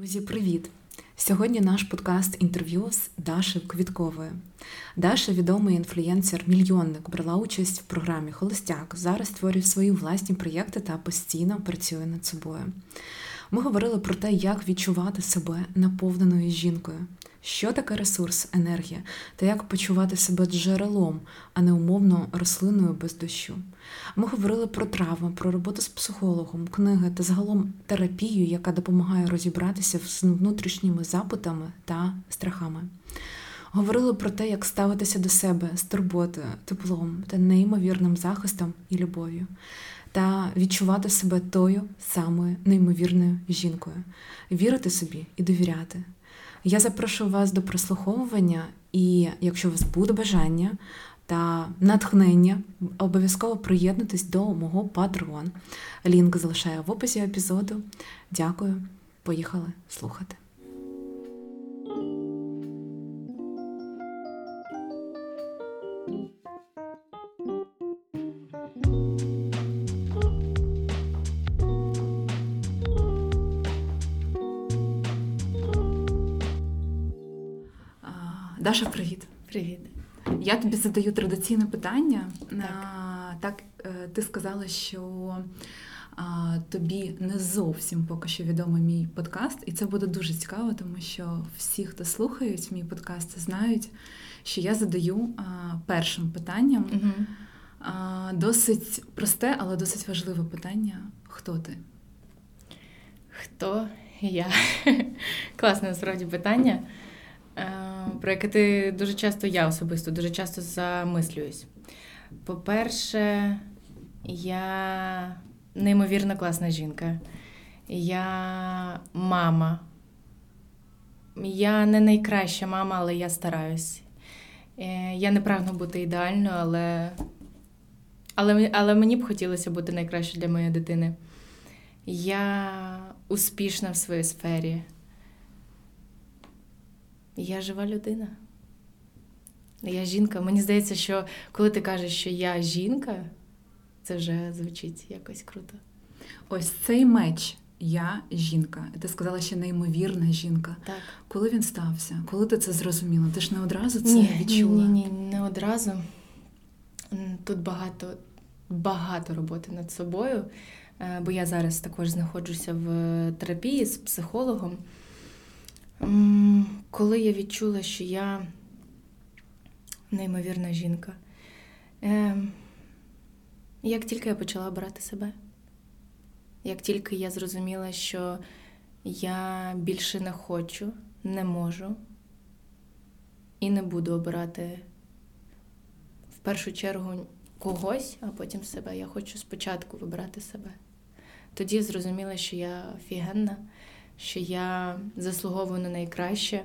Друзі, привіт! Сьогодні наш подкаст інтерв'ю з Дашею Квітковою. Даша відомий інфлюєнсер-мільйонник, брала участь в програмі Холостяк. Зараз створює свої власні проєкти та постійно працює над собою. Ми говорили про те, як відчувати себе наповненою жінкою, що таке ресурс, енергія, та як почувати себе джерелом, а не умовно рослиною без дощу. Ми говорили про травми, про роботу з психологом, книги та загалом терапію, яка допомагає розібратися з внутрішніми запитами та страхами. Говорили про те, як ставитися до себе з турботою, теплом та неймовірним захистом і любов'ю, та відчувати себе тою самою неймовірною жінкою, вірити собі і довіряти. Я запрошую вас до прослуховування, і якщо у вас буде бажання та натхнення, обов'язково приєднуйтесь до мого Patreon. Лінк залишаю в описі епізоду. Дякую, поїхали слухати. Даша, привіт. Привіт. Я тобі задаю традиційне питання. Так, так ти сказала, що тобі не зовсім поки що відомий мій подкаст, і це буде дуже цікаво, тому що всі, хто слухають мій подкаст, знають, що я задаю першим питанням. Угу. Досить просте, але досить важливе питання: хто ти? Хто я? Класне насправді питання. Е, про яке ти дуже часто, я особисто дуже часто замислююсь. По-перше, я неймовірно класна жінка. Я мама. Я не найкраща мама, але я стараюсь. Е, я не прагну бути ідеальною, але але, але мені б хотілося бути найкращою для моєї дитини. Я успішна в своїй сфері. Я жива людина. Я жінка. Мені здається, що коли ти кажеш, що я жінка, це вже звучить якось круто. Ось цей меч. Я жінка. Ти сказала, що неймовірна жінка. Так. Коли він стався? Коли ти це зрозуміла? Ти ж не одразу це ні, відчула? Ні, ні, не одразу. Тут багато, багато роботи над собою, е, бо я зараз також знаходжуся в терапії з психологом. Коли я відчула, що я неймовірна жінка, ем, як тільки я почала обирати себе, як тільки я зрозуміла, що я більше не хочу, не можу і не буду обирати в першу чергу когось, а потім себе. Я хочу спочатку вибирати себе. Тоді зрозуміла, що я офігенна що я заслуговую на найкраще.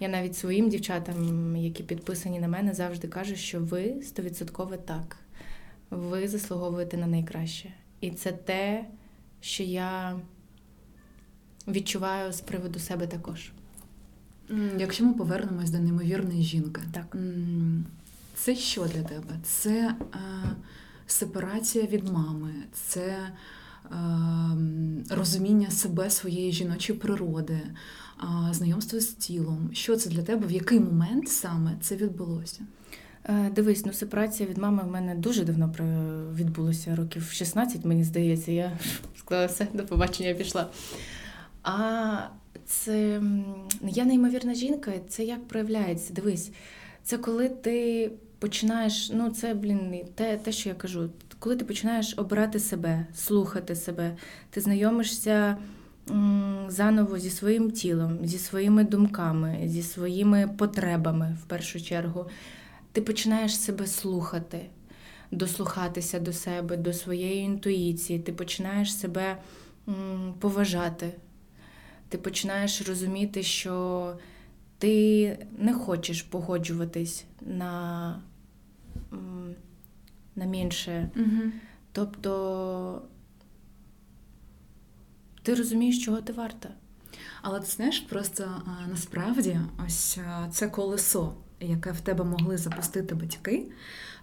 Я навіть своїм дівчатам, які підписані на мене, завжди кажу, що ви стовідсотково так. Ви заслуговуєте на найкраще. І це те, що я відчуваю з приводу себе також. Якщо ми повернемось до неймовірної жінки, так. це що для тебе? Це е, сепарація від мами, це розуміння себе, своєї жіночої природи, знайомство з тілом. Що це для тебе? В який момент саме це відбулося? Е, дивись, ну сепарація від мами в мене дуже давно відбулося, років 16, мені здається, я сказала все, до побачення пішла. А це я неймовірна жінка, це як проявляється. Дивись, це коли ти починаєш, ну це, блін, те, те, що я кажу, коли ти починаєш обирати себе, слухати себе, ти знайомишся заново зі своїм тілом, зі своїми думками, зі своїми потребами в першу чергу. Ти починаєш себе слухати, дослухатися до себе, до своєї інтуїції, ти починаєш себе поважати, ти починаєш розуміти, що ти не хочеш погоджуватись на на менше. Угу. Тобто ти розумієш, чого ти варта. Але ти знаєш, просто насправді ось це колесо, яке в тебе могли запустити батьки,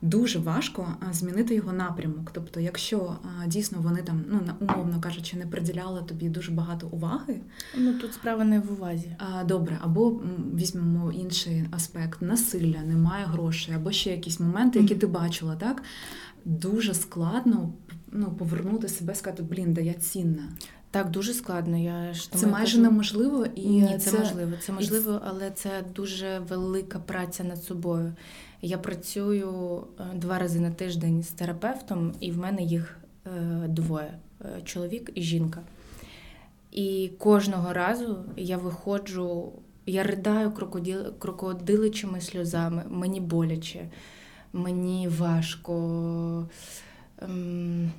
дуже важко змінити його напрямок. Тобто, якщо дійсно вони там, ну умовно кажучи, не приділяли тобі дуже багато уваги. Ну тут справа не в увазі. Добре, або візьмемо інший аспект насилля, немає грошей, або ще якісь моменти, які ти бачила, так дуже складно ну, повернути себе, сказати, блін, да я цінна. Так, дуже складно. Я ж Це майже кажу... неможливо і Ні, це, це можливо. Це можливо, але це дуже велика праця над собою. Я працюю е, два рази на тиждень з терапевтом, і в мене їх е, двоє е, чоловік і жінка. І кожного разу я виходжу, я ридаю крокодиличими сльозами, мені боляче, мені важко. Ем,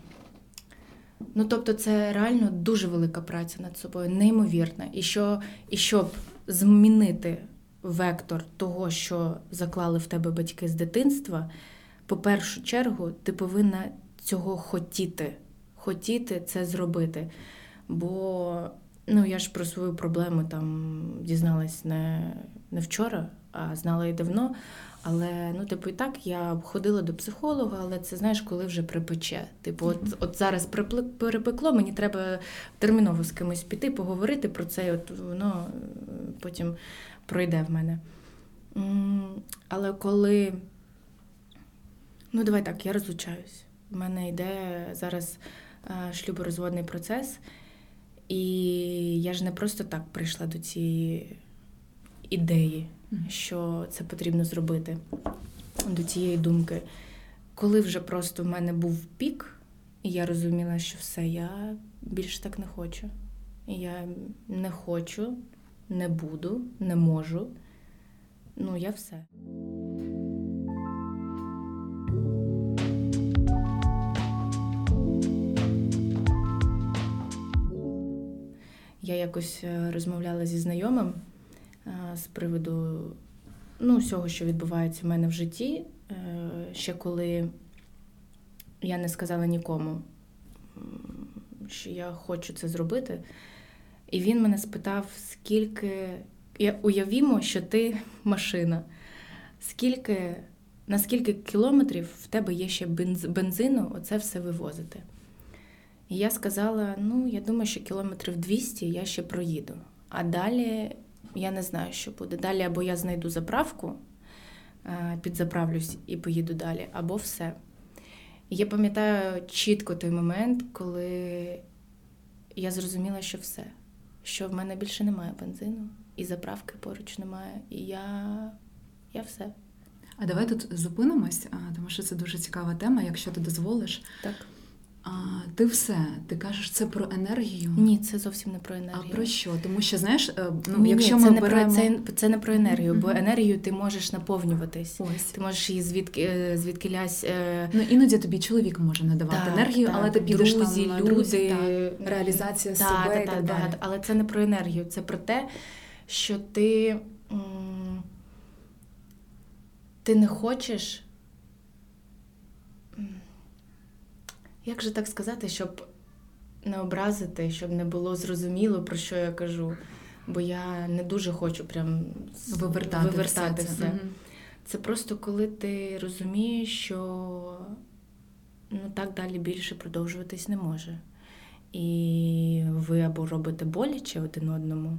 Ну, тобто, це реально дуже велика праця над собою, неймовірна. І що, і щоб змінити вектор того, що заклали в тебе батьки з дитинства, по першу чергу, ти повинна цього хотіти. Хотіти це зробити. Бо ну, я ж про свою проблему там дізналась не, не вчора, а знала і давно. Але ну, типу, і так я ходила до психолога, але це знаєш, коли вже припече. Типу, от от зараз перепекло, мені треба терміново з кимось піти, поговорити про це, і от воно потім пройде в мене. Але коли, ну давай так, я розлучаюсь. У мене йде зараз е, шлюборозводний процес, і я ж не просто так прийшла до цієї ідеї що це потрібно зробити до цієї думки. Коли вже просто в мене був пік, і я розуміла, що все, я більше так не хочу. Я не хочу, не буду, не можу. Ну, я все. Я якось е, розмовляла зі знайомим з приводу ну, всього, що відбувається в мене в житті, е, ще коли я не сказала нікому, що я хочу це зробити. І він мене спитав, скільки. Я уявімо, що ти машина. Скільки, на скільки кілометрів в тебе є ще бензину оце все вивозити? І я сказала: ну, я думаю, що кілометрів 200 я ще проїду. А далі я не знаю, що буде. Далі або я знайду заправку, е, підзаправлюсь і поїду далі, або все. Я пам'ятаю чітко той момент, коли я зрозуміла, що все, що в мене більше немає бензину, і заправки поруч немає, і я, я все. А давай тут зупинимось, тому що це дуже цікава тема, якщо ти дозволиш. Так. А ти все, ти кажеш, це про енергію? Ні, це зовсім не про енергію. А про що? Тому що знаєш, е, ну Ні, якщо ні, ми це беремо... не про це, це не про енергію, mm-hmm. бо енергію ти можеш наповнюватись. Ось ти можеш її звідки е, звідки лясь. Е, ну іноді тобі чоловік може надавати так, енергію, так, але ти підеш друзі, там, люди, друзі, так, реалізація так, себе так, і так, далі. Але це не про енергію, це про те, що ти, ти не хочеш. Як же так сказати, щоб не образити, щоб не було зрозуміло, про що я кажу. Бо я не дуже хочу прям вивертати, вивертати все. все. Це. це просто коли ти розумієш, що ну, так далі більше продовжуватись не може. І ви або робите боляче один одному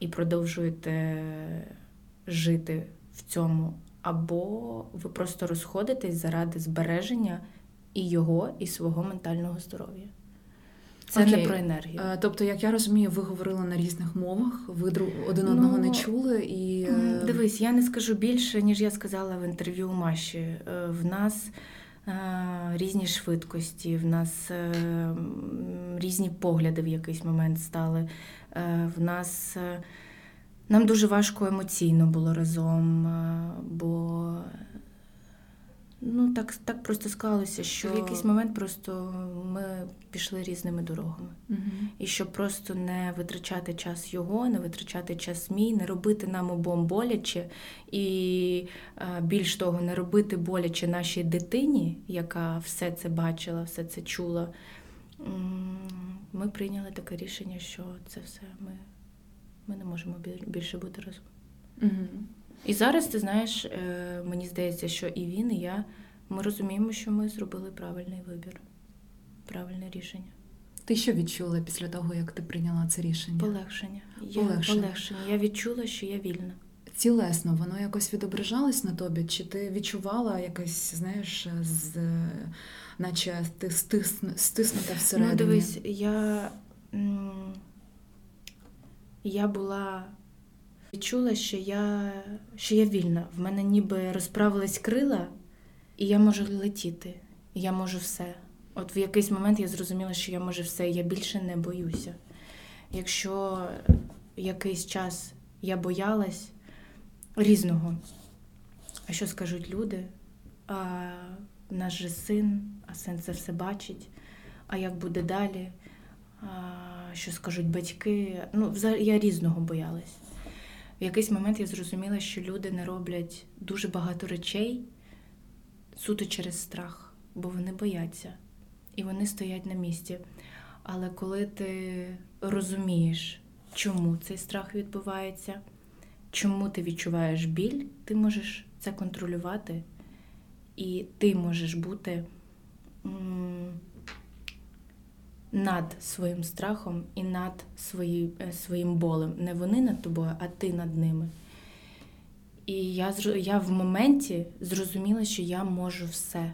і продовжуєте жити в цьому, або ви просто розходитесь заради збереження і його, і свого ментального здоров'я. Це Окей. не про енергію. Е, тобто, як я розумію, ви говорили на різних мовах, ви один одного ну, не чули і е, дивись, я не скажу більше, ніж я сказала в інтерв'ю у Маші. Е, в нас різні швидкості, в нас різні погляди в якийсь момент стали. В нас нам дуже важко емоційно було разом, бо Ну, так так просто склалося, що в якийсь момент просто ми пішли різними дорогами. Угу. І щоб просто не витрачати час його, не витрачати час мій, не робити нам обом боляче, і більш того, не робити боляче нашій дитині, яка все це бачила, все це чула. Ми прийняли таке рішення, що це все ми ми не можемо більше бути разом. Угу. І зараз ти знаєш, е, мені здається, що і він, і я ми розуміємо, що ми зробили правильний вибір, правильне рішення. Ти що відчула після того, як ти прийняла це рішення? Полегшення. Я, Полегшення. полегшення. Я відчула, що я вільна. Цілесно, воно якось відображалось на тобі? Чи ти відчувала якесь, знаєш, з, наче ти стисн, стиснута всередині? Ну, дивись, я, я була відчула, що я, що я вільна. В мене ніби розправились крила, і я можу летіти. Я можу все. От в якийсь момент я зрозуміла, що я можу все, і я більше не боюся. Якщо якийсь час я боялась різного, а що скажуть люди? А наш же син, а син це все бачить. А як буде далі? А, що скажуть батьки? Ну, я різного боялась. В якийсь момент я зрозуміла, що люди не роблять дуже багато речей суто через страх, бо вони бояться і вони стоять на місці. Але коли ти розумієш, чому цей страх відбувається, чому ти відчуваєш біль, ти можеш це контролювати, і ти можеш бути над своїм страхом і над свої, е, своїм болем. Не вони над тобою, а ти над ними. І я, я в моменті зрозуміла, що я можу все.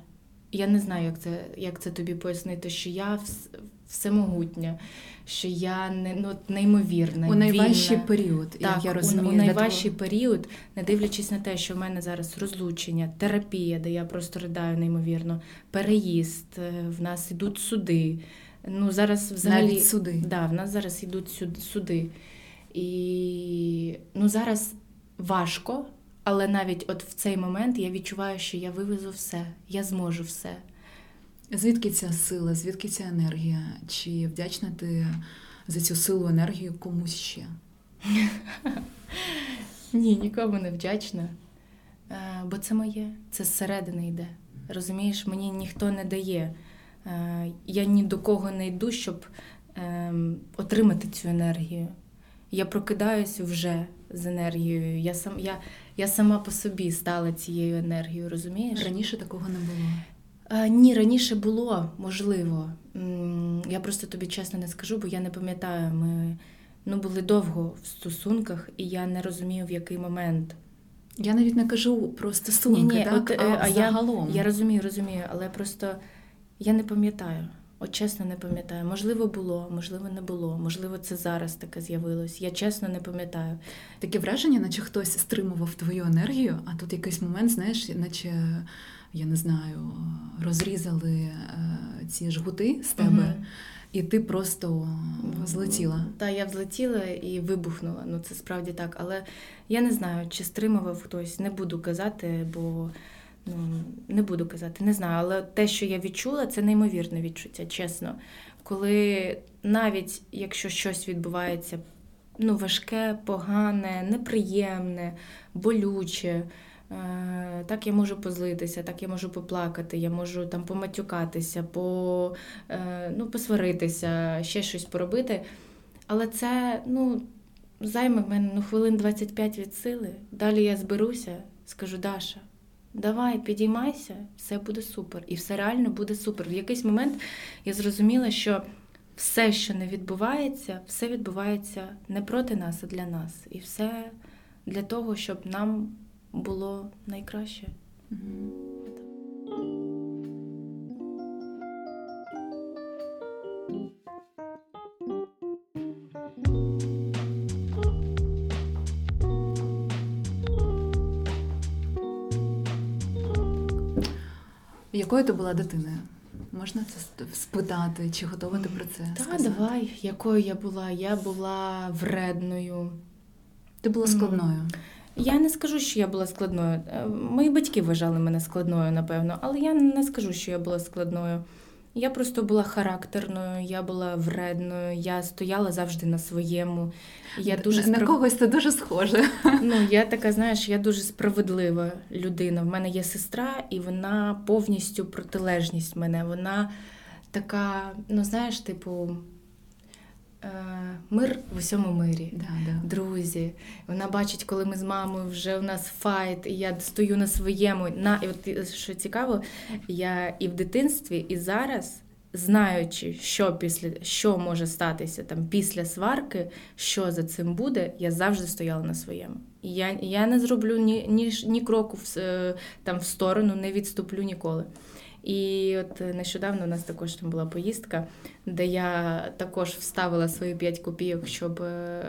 Я не знаю, як це, як це тобі пояснити, що я вс- всемогутня, що я не, ну, неймовірна. У найважчий вільна. період, як я розумію. у найважчий період, не дивлячись на те, що в мене зараз розлучення, терапія, де я просто ридаю неймовірно, переїзд, е, в нас ідуть суди. Ну, зараз взагалі Навіть суди. Да, в нас зараз йдуть суди. І ну, зараз важко, але навіть от в цей момент я відчуваю, що я вивезу все, я зможу все. Звідки ця сила, звідки ця енергія? Чи вдячна ти за цю силу енергію комусь ще? Ні, нікому не вдячна. Е, Бо це моє, це зсередини йде. Розумієш, мені ніхто не дає. Е, Я ні до кого не йду, щоб ем, отримати цю енергію. Я прокидаюся вже з енергією. Я, сам, я, я сама по собі стала цією енергією, розумієш? Раніше такого не було. А, ні, раніше було, можливо. Я просто тобі чесно не скажу, бо я не пам'ятаю. Ми ну, були довго в стосунках, і я не розумію, в який момент. Я навіть не кажу про стосунки, Ні-ні, так? от, е, а, а я- Я розумію, розумію, але просто я не пам'ятаю. От чесно не пам'ятаю. Можливо, було, можливо, не було. Можливо, це зараз таке з'явилось. Я чесно не пам'ятаю. Таке враження, наче хтось стримував твою енергію, а тут якийсь момент, знаєш, наче, я не знаю, розрізали е, ці жгути з тебе, Мгм. і ти просто злетіла. Так, я взлетіла і вибухнула. Ну це справді так. Але я не знаю, чи стримував хтось. Не буду казати, бо не буду казати, не знаю. Але те, що я відчула, це неймовірне відчуття, чесно. Коли навіть якщо щось відбувається ну, важке, погане, неприємне, болюче. е, Так я можу позлитися, так я можу поплакати, я можу там поматюкатися, по, е, ну, посваритися, ще щось поробити. Але це ну, займе в мене ну, хвилин 25 від сили. Далі я зберуся, скажу, Даша, давай, підіймайся, все буде супер. І все реально буде супер. В якийсь момент я зрозуміла, що все, що не відбувається, все відбувається не проти нас, а для нас. І все для того, щоб нам було найкраще. Мгм. Якою ти була дитиною? Можна це спитати, чи готова ти про це? Та сказати? давай, якою я була? Я була вредною. Ти була складною. Я не скажу, що я була складною. Е, Мої батьки вважали мене складною, напевно, але я не скажу, що я була складною. Я просто була характерною, я була вредною, я стояла завжди на своєму. Я дуже на, на когось це дуже схоже. Ну, я така, знаєш, я дуже справедлива людина. В мене є сестра, і вона повністю протилежність мене. Вона така, ну знаєш, типу, мир в усьому мирі. Да, да. Друзі, вона бачить, коли ми з мамою вже у нас файт, і я стою на своєму. На і от що цікаво, я і в дитинстві, і зараз знаючи, що після що може статися там після сварки, що за цим буде, я завжди стояла на своєму. І я я не зроблю ні ні, ні кроку в, е, там в сторону, не відступлю ніколи. І от нещодавно у нас також там була поїздка, де я також вставила свої 5 копійок, щоб е,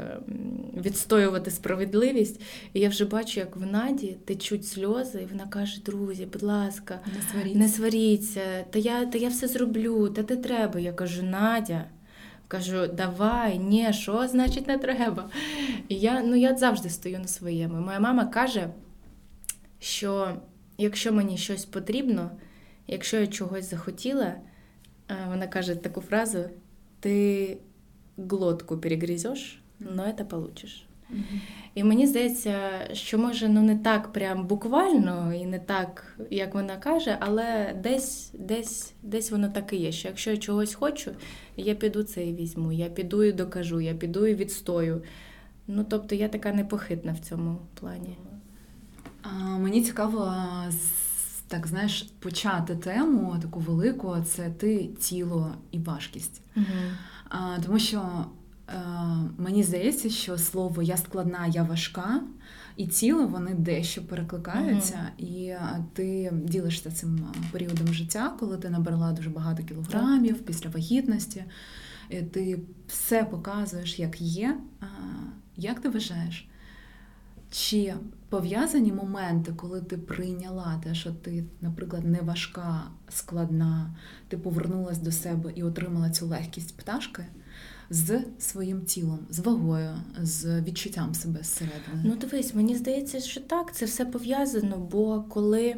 відстоювати справедливість. І я вже бачу, як в Наді течуть сльози, і вона каже: друзі, будь ласка, не сваріться, не сваріться, та я та я все зроблю, та не треба. Я кажу, Надя. Кажу, давай, ні, що значить не треба. І я ну, я завжди стою на своєму. Моя мама каже, що якщо мені щось потрібно, якщо я чогось захотіла, е, вона каже таку фразу: ти глотку перегрізеш, але це получиш. І мені здається, що може ну не так прям буквально і не так, як вона каже, але десь десь, десь воно так і є. Що якщо я чогось хочу, я піду це і візьму, я піду і докажу, я піду і відстою. Ну тобто я така непохитна в цьому плані. А, Мені цікаво так знаєш, почати тему таку велику це ти, тіло і важкість. Угу. А, Тому що е, мені здається, що слово я складна, я важка, і тіло вони дещо перекликаються, угу. і ти ділишся цим періодом життя, коли ти набрала дуже багато кілограмів так. після вагітності. І ти все показуєш, як є. Як ти вважаєш? Чи пов'язані моменти, коли ти прийняла те, що ти, наприклад, не важка, складна, ти повернулась до себе і отримала цю легкість пташки з своїм тілом, з вагою, з відчуттям себе зсередини? Ну, дивись, мені здається, що так, це все пов'язано, бо коли.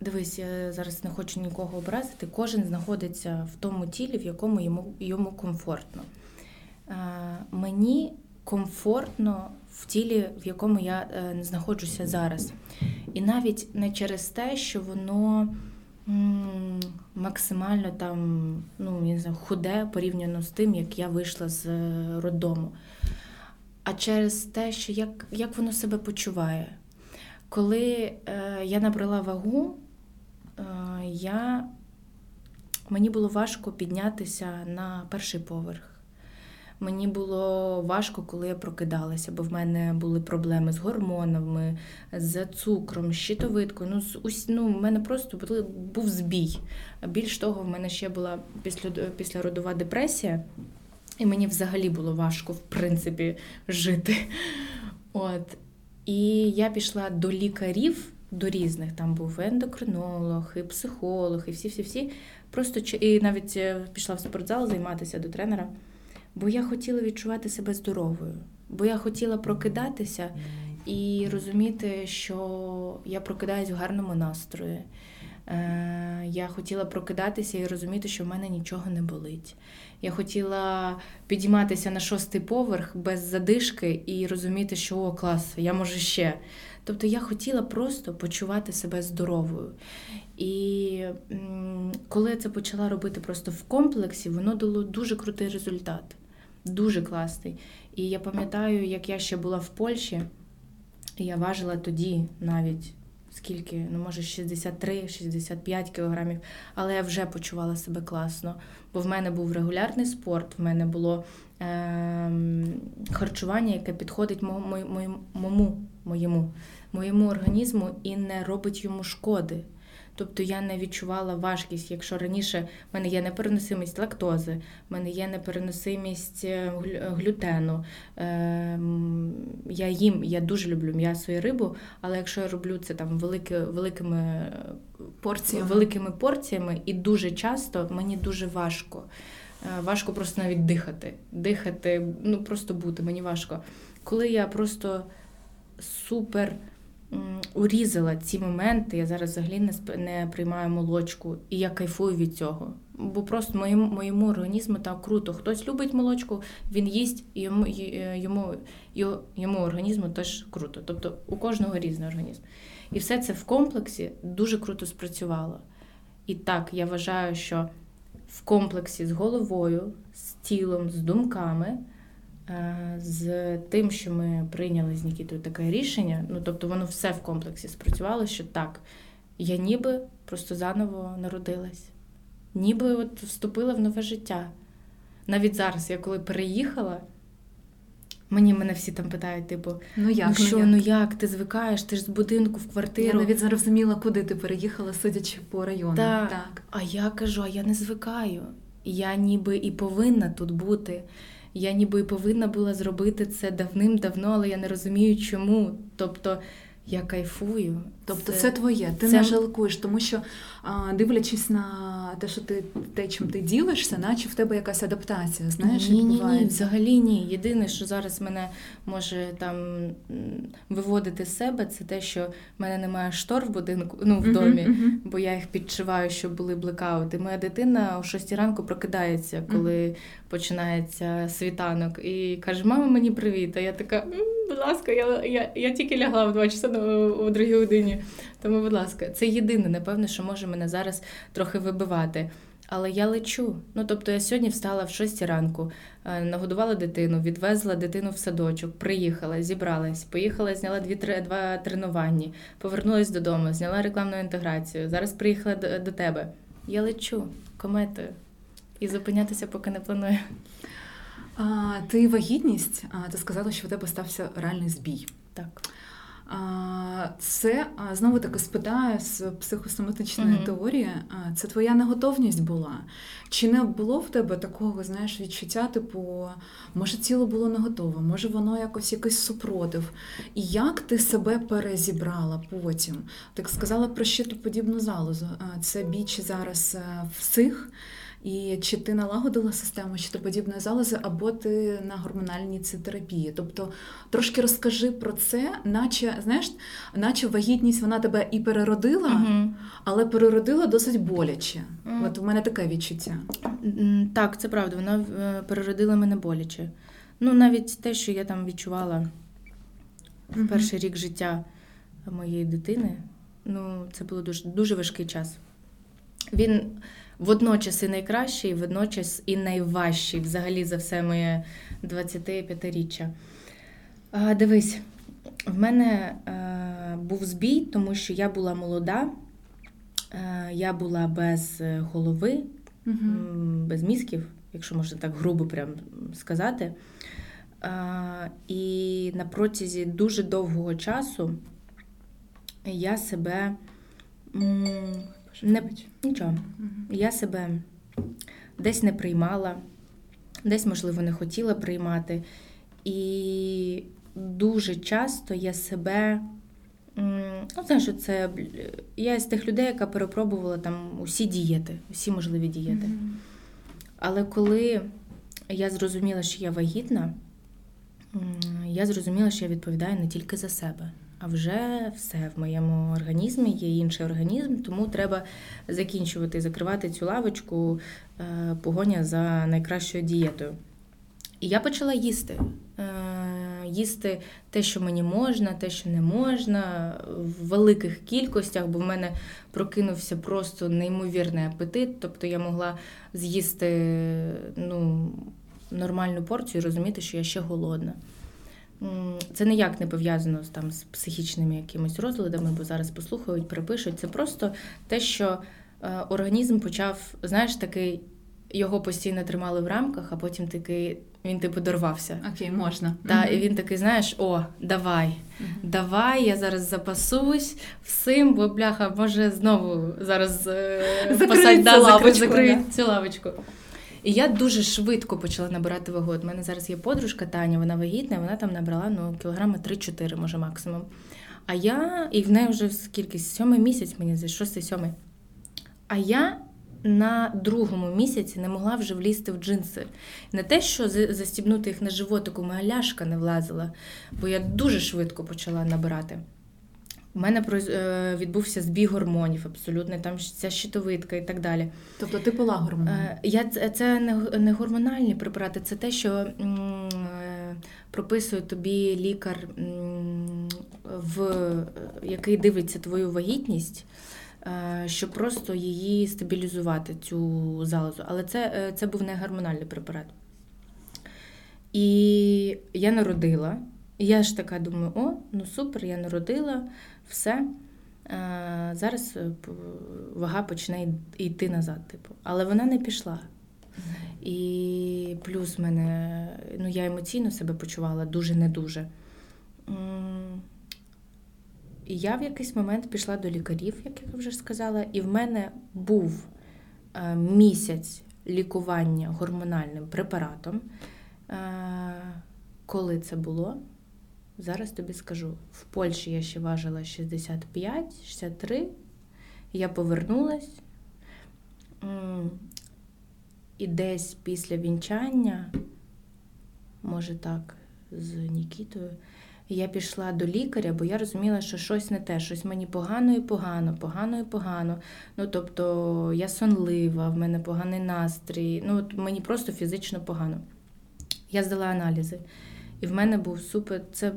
Дивись, я зараз не хочу нікого образити. Кожен знаходиться в тому тілі, в якому йому йому комфортно. Мені комфортно в тілі, в якому я е, знаходжуся зараз. І навіть не через те, що воно максимально там, ну, не знаю, худе порівняно з тим, як я вийшла з е, роддому, а через те, що як як воно себе почуває. Коли е, я набрала вагу, е, я, мені було важко піднятися на перший поверх. Мені було важко, коли я прокидалася, бо в мене були проблеми з гормонами, з цукром, з щитовидкою. Ну, з ус... ну, в мене просто був збій. Більш того, в мене ще була після... післяродова депресія, і мені взагалі було важко, в принципі, жити. От. І я пішла до лікарів. До різних там був ендокринолог, і психолог, і всі-всі-всі. Просто і навіть е, пішла в спортзал займатися до тренера бо я хотіла відчувати себе здоровою, бо я хотіла прокидатися і розуміти, що я прокидаюсь в гарному настрої. Е, я хотіла прокидатися і розуміти, що в мене нічого не болить. Я хотіла підійматися на шостий поверх без задишки і розуміти, що о, клас, я можу ще. Тобто я хотіла просто почувати себе здоровою. І коли я це почала робити просто в комплексі, воно дало дуже крутий результат дуже класний. І я пам'ятаю, як я ще була в Польщі, і я важила тоді навіть скільки, ну може 63-65 кілограмів, але я вже почувала себе класно, бо в мене був регулярний спорт, в мене було е- харчування, яке підходить моєму, моєму, моєму, моєму організму і не робить йому шкоди. Тобто я не відчувала важкість. Якщо раніше в мене є непереносимість лактози, в мене є непереносимість е, глютену. Ем, я їм, я дуже люблю м'ясо і рибу, але якщо я роблю це там велики, великими порціями, великими порціями і дуже часто мені дуже важко. Е, важко просто навіть дихати. Дихати, ну просто бути, мені важко. Коли я просто супер урізала ці моменти. Я зараз взагалі не не приймаю молочку, і я кайфую від цього. Бо просто моєму моєму організму так круто. Хтось любить молочку, він їсть, і йому йому, йому, йому організму теж круто. Тобто у кожного різний організм. І все це в комплексі дуже круто спрацювало. І так, я вважаю, що в комплексі з головою, з тілом, з думками, е, з тим, що ми прийняли з Нікітою таке рішення. Ну, тобто, воно все в комплексі спрацювало, що так, я ніби просто заново народилась, ніби от вступила в нове життя. Навіть зараз, я коли переїхала, мені мене всі там питають, типу, Ну як? ну що, як? ну як ти звикаєш? Ти ж з будинку в квартиру. Я навіть зрозуміла, куди ти переїхала, судячи по району. Так. так. А я кажу, а я не звикаю. Я ніби і повинна тут бути. Я ніби і повинна була зробити це давним-давно, але я не розумію, чому. Тобто я кайфую. Тобто це, твоє, ти це- не жалкуєш, тому що а, дивлячись на те, що ти те, чим ти ділишся, наче в тебе якась адаптація, знаєш, ні, ні, ні, взагалі ні. Єдине, що зараз мене може там виводити з себе, це те, що в мене немає штор в будинку, ну в домі. мгм. бо я їх підшиваю, щоб були блекаути. Моя дитина о 6 ранку прокидається, коли починається світанок, і каже: Мама, мені привіт. А я така, «М, будь ласка, я, я, я тільки лягла в 2 часа о другій годині. Тому, будь ласка, це єдине, напевно, що може мене зараз трохи вибивати. Але я лечу. Ну тобто я сьогодні встала в 6 ранку, е, нагодувала дитину, відвезла дитину в садочок, приїхала, зібралась, поїхала, зняла дві два тренування, повернулась додому, зняла рекламну інтеграцію. Зараз приїхала до тебе. Я лечу кометою і зупинятися поки не планую. А, ти вагітність, а, ти сказала, що в тебе стався реальний збій. Так. А, Це а, знову таки спитаю з психосоматичної Мгм. теорії. а, Це твоя неготовність була? Чи не було в тебе такого, знаєш, відчуття, типу, може, тіло було не готове, може воно якось якийсь супротив? І як ти себе перезібрала потім? Ти сказала про щитоподібну залозу. А, Це бій чи зараз е, всіх? І чи ти налагодила систему щитоподібної залози, або ти на гормональній терапії? Тобто трошки розкажи про це, наче знаєш, наче вагітність вона тебе і переродила, Угу. але переродила досить боляче. Мгм. От у мене таке відчуття. Так, це правда, вона е, переродила мене боляче. Ну, навіть те, що я там відчувала в перший рік життя моєї дитини, ну, це було дуже, дуже важкий час. Він водночас і найкращий, і водночас і найважчий взагалі за все моє 25-річчя. А, дивись, в мене е, був збій, тому що я була молода, е, я була без е, голови, м, без мізків, якщо можна так грубо прям сказати. А, і на протязі дуже довгого часу я себе м, не, нічого, Мгм. я себе десь не приймала, десь, можливо, не хотіла приймати. І дуже часто я себе. Ну, знаєш, це я з тих людей, яка перепробувала там усі дієти, усі можливі дієти. Мгм. Але коли я зрозуміла, що я вагітна, я зрозуміла, що я відповідаю не тільки за себе, а вже все в моєму організмі є інший організм, тому треба закінчувати закривати цю лавочку е, погоня за найкращою дієтою. І я почала їсти. Е, Їсти те, що мені можна, те, що не можна, в великих кількостях, бо в мене прокинувся просто неймовірний апетит. Тобто я могла з'їсти ну, нормальну порцію і розуміти, що я ще голодна. Це ніяк не пов'язано з, там, з психічними якимись розладами, бо зараз послухають, перепишуть. Це просто те, що е, організм почав, знаєш, такий, його постійно тримали в рамках, а потім такий, він типу дорвався. Окей, можна. Та, Мгм. і він такий, знаєш, о, давай, Мгм. давай, я зараз запасусь всім, бо бляха, може знову зараз е, посадь, да, лавочку, закриють цю лавочку. І я дуже швидко почала набирати вагу. От мене зараз є подружка Таня, вона вагітна, вона там набрала ну, кілограми 3-4, може, максимум. А я, і в неї вже скільки, сьомий місяць, мені здається, шостий, сьомий. А я на другому місяці не могла вже влізти в джинси. Не те, що застібнути їх на животику, моя ляшка не влазила, бо я дуже швидко почала набирати. У мене е, відбувся збіг гормонів, абсолютно там ця щитовидка і так далі. Тобто ти пила гормони. Е, Я це- не, гормональні препарати, це те, що е, прописує тобі лікар, в, який дивиться твою вагітність. е, щоб просто її стабілізувати, цю залозу. Але це, е, це був не гормональний препарат. І я народила. І я ж така думаю: о, ну супер, я народила, все. Е, Зараз е, вага почне йти назад, типу. Але вона не пішла. І плюс мене, ну я емоційно себе почувала дуже не дуже. І я в якийсь момент пішла до лікарів, як я вже сказала, і в мене був е, місяць лікування гормональним препаратом. Коли це було? Зараз тобі скажу. В Польщі я ще важила 65, 63. Я повернулась. І десь після вінчання, може так, з Нікітою, я пішла до лікаря, бо я розуміла, що щось не те, щось мені погано і погано, погано і погано. Ну, тобто я сонлива, в мене поганий настрій. Ну, от мені просто фізично погано. Я здала аналізи. І в мене був супер. Це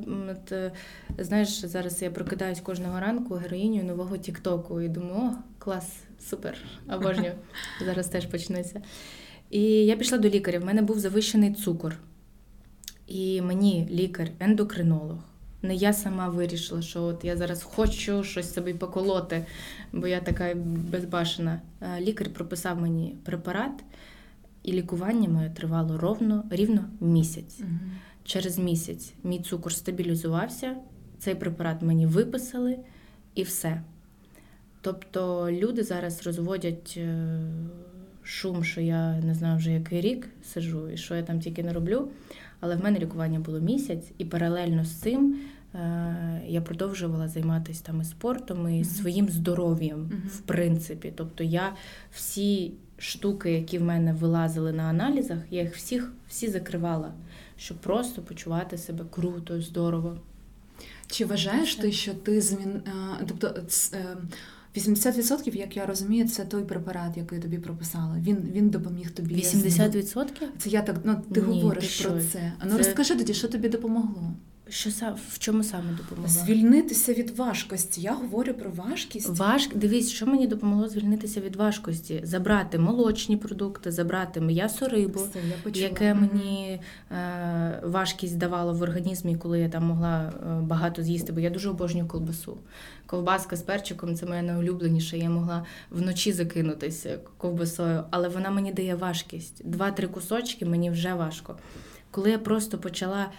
е, знаєш, зараз я прокидаюсь кожного ранку героїнею нового Тіктоку і думаю, о, клас, супер, обожнюю. Зараз теж почнеться. І я пішла до лікаря. В мене був завищений цукор. І мені лікар-ендокринолог. Не я сама вирішила, що от я зараз хочу щось собі поколоти, бо я така безбашена. Е, Лікар прописав мені препарат, і лікування моє тривало ровно, рівно місяць. Мгм. Через місяць мій цукор стабілізувався, цей препарат мені виписали і все. Тобто люди зараз розводять е, шум, що я не знаю вже який рік сижу і що я там тільки не роблю. Але в мене лікування було місяць, і паралельно з цим е, я продовжувала займатися там і спортом, і своїм здоров'ям, Мгм. в принципі. Тобто я всі штуки, які в мене вилазили на аналізах, я їх всіх всі закривала, щоб просто почувати себе круто, здорово. Чи вважаєш ти, що ти змін. е, Тобто ц- е, 80%, як я розумію, це той препарат, який тобі прописали. Він, він допоміг тобі. 80%? Це я так, ну ти Ні, говориш ти про що? це. Ну Це- розкажи тоді, що тобі допомогло? Що сам в чому саме допомогло? Звільнитися від важкості. Я говорю про важкість. Важ... Дивись, що мені допомогло звільнитися від важкості: забрати молочні продукти, забрати м'ясо рибу, Все, я яке мені е, важкість давало в організмі, коли я там могла е, багато з'їсти, бо я дуже обожнюю ковбасу. Ковбаска з перчиком це моє найулюбленіше. Я могла вночі закинутися ковбасою, але вона мені дає важкість. Два-три кусочки мені вже важко. Коли я просто почала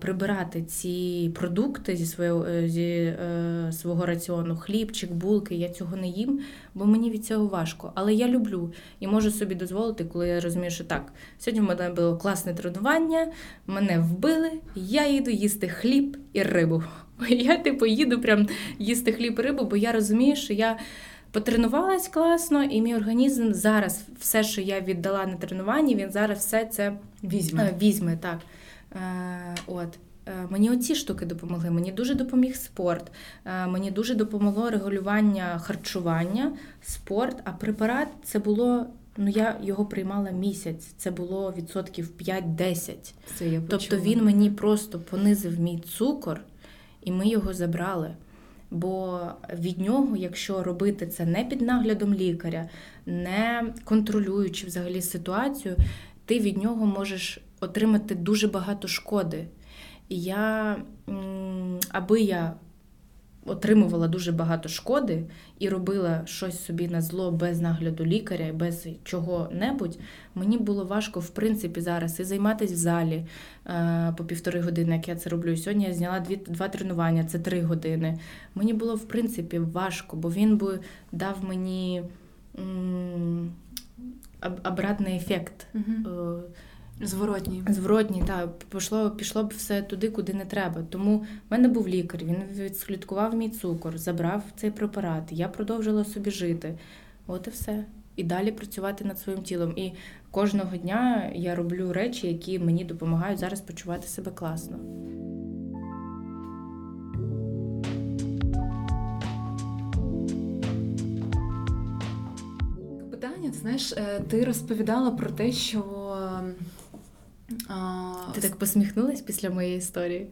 прибирати ці продукти зі свого, е, зі е, свого раціону, хлібчик, булки, я цього не їм, бо мені від цього важко. Але я люблю і можу собі дозволити, коли я розумію, що так, сьогодні в мене було класне тренування, мене вбили, я їду їсти хліб і рибу. Я типу їду прям їсти хліб і рибу, бо я розумію, що я. Потренувалась класно, і мій організм зараз все, що я віддала на тренуванні, він зараз все це Візьме. Е, Візьме, так. Е, от. Е, Мені оці штуки допомогли. Мені дуже допоміг спорт, Е, мені дуже допомогло регулювання харчування, спорт, а препарат це було. Ну, я його приймала місяць, це було відсотків 5-10. Це я Тобто почула. він мені просто понизив мій цукор, і ми його забрали. Бо від нього, якщо робити це не під наглядом лікаря, не контролюючи взагалі ситуацію, ти від нього можеш отримати дуже багато шкоди. І я, аби я отримувала дуже багато шкоди і робила щось собі на зло без нагляду лікаря, і без чого-небудь, мені було важко, в принципі, зараз і займатися в залі е, по півтори години, як я це роблю. Сьогодні я зняла дві, два тренування, це три години. Мені було, в принципі, важко, бо він би дав мені обратний ефект. Мгм. Зворотній. Зворотній, так, пішло, пішло б все туди, куди не треба. Тому в мене був лікар, він відслідкував мій цукор, забрав цей препарат. Я продовжила собі жити. От і все. І далі працювати над своїм тілом. І кожного дня я роблю речі, які мені допомагають зараз почувати себе класно. Питання, знаєш, е, ти розповідала про те, що а, Ти так посміхнулась після моєї історії?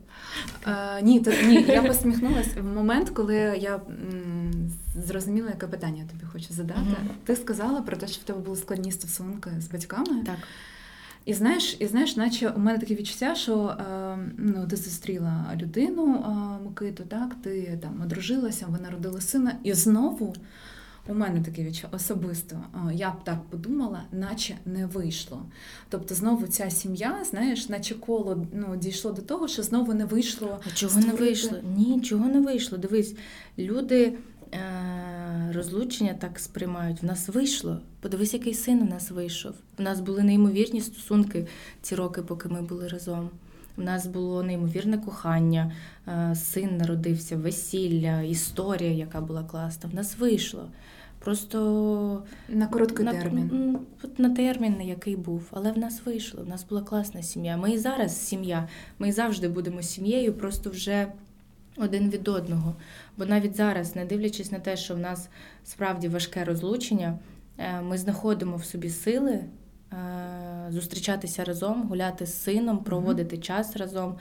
А, ні, то, ні, я посміхнулася в момент, коли я м, зрозуміла, яке питання я тобі хочу задати. Мгм. Ти сказала про те, що в тебе були складні стосунки з батьками. Так. І знаєш, і знаєш, наче у мене таке відчуття, що е, ну, ти зустріла людину е, Микиту, так, ти там одружилася, ви народили сина, і знову у мене таке відчуття особисто, я б так подумала, наче не вийшло. Тобто знову ця сім'я, знаєш, наче коло ну, дійшло до того, що знову не вийшло. А чого не вийшло? Ні, чого не вийшло. Дивись, люди е- розлучення так сприймають. В нас вийшло. Подивись, який син у нас вийшов. У нас були неймовірні стосунки ці роки, поки ми були разом. У нас було неймовірне кохання, е, син народився, весілля, історія, яка була класна. В нас вийшло. Просто На короткий на, термін. от на термін, який був, але в нас вийшло. В нас була класна сім'я. Ми і зараз сім'я. Ми і завжди будемо сім'єю, просто вже один від одного. Бо навіть зараз, не дивлячись на те, що в нас справді важке розлучення, е, ми знаходимо в собі сили е, зустрічатися разом, гуляти з сином, проводити час разом,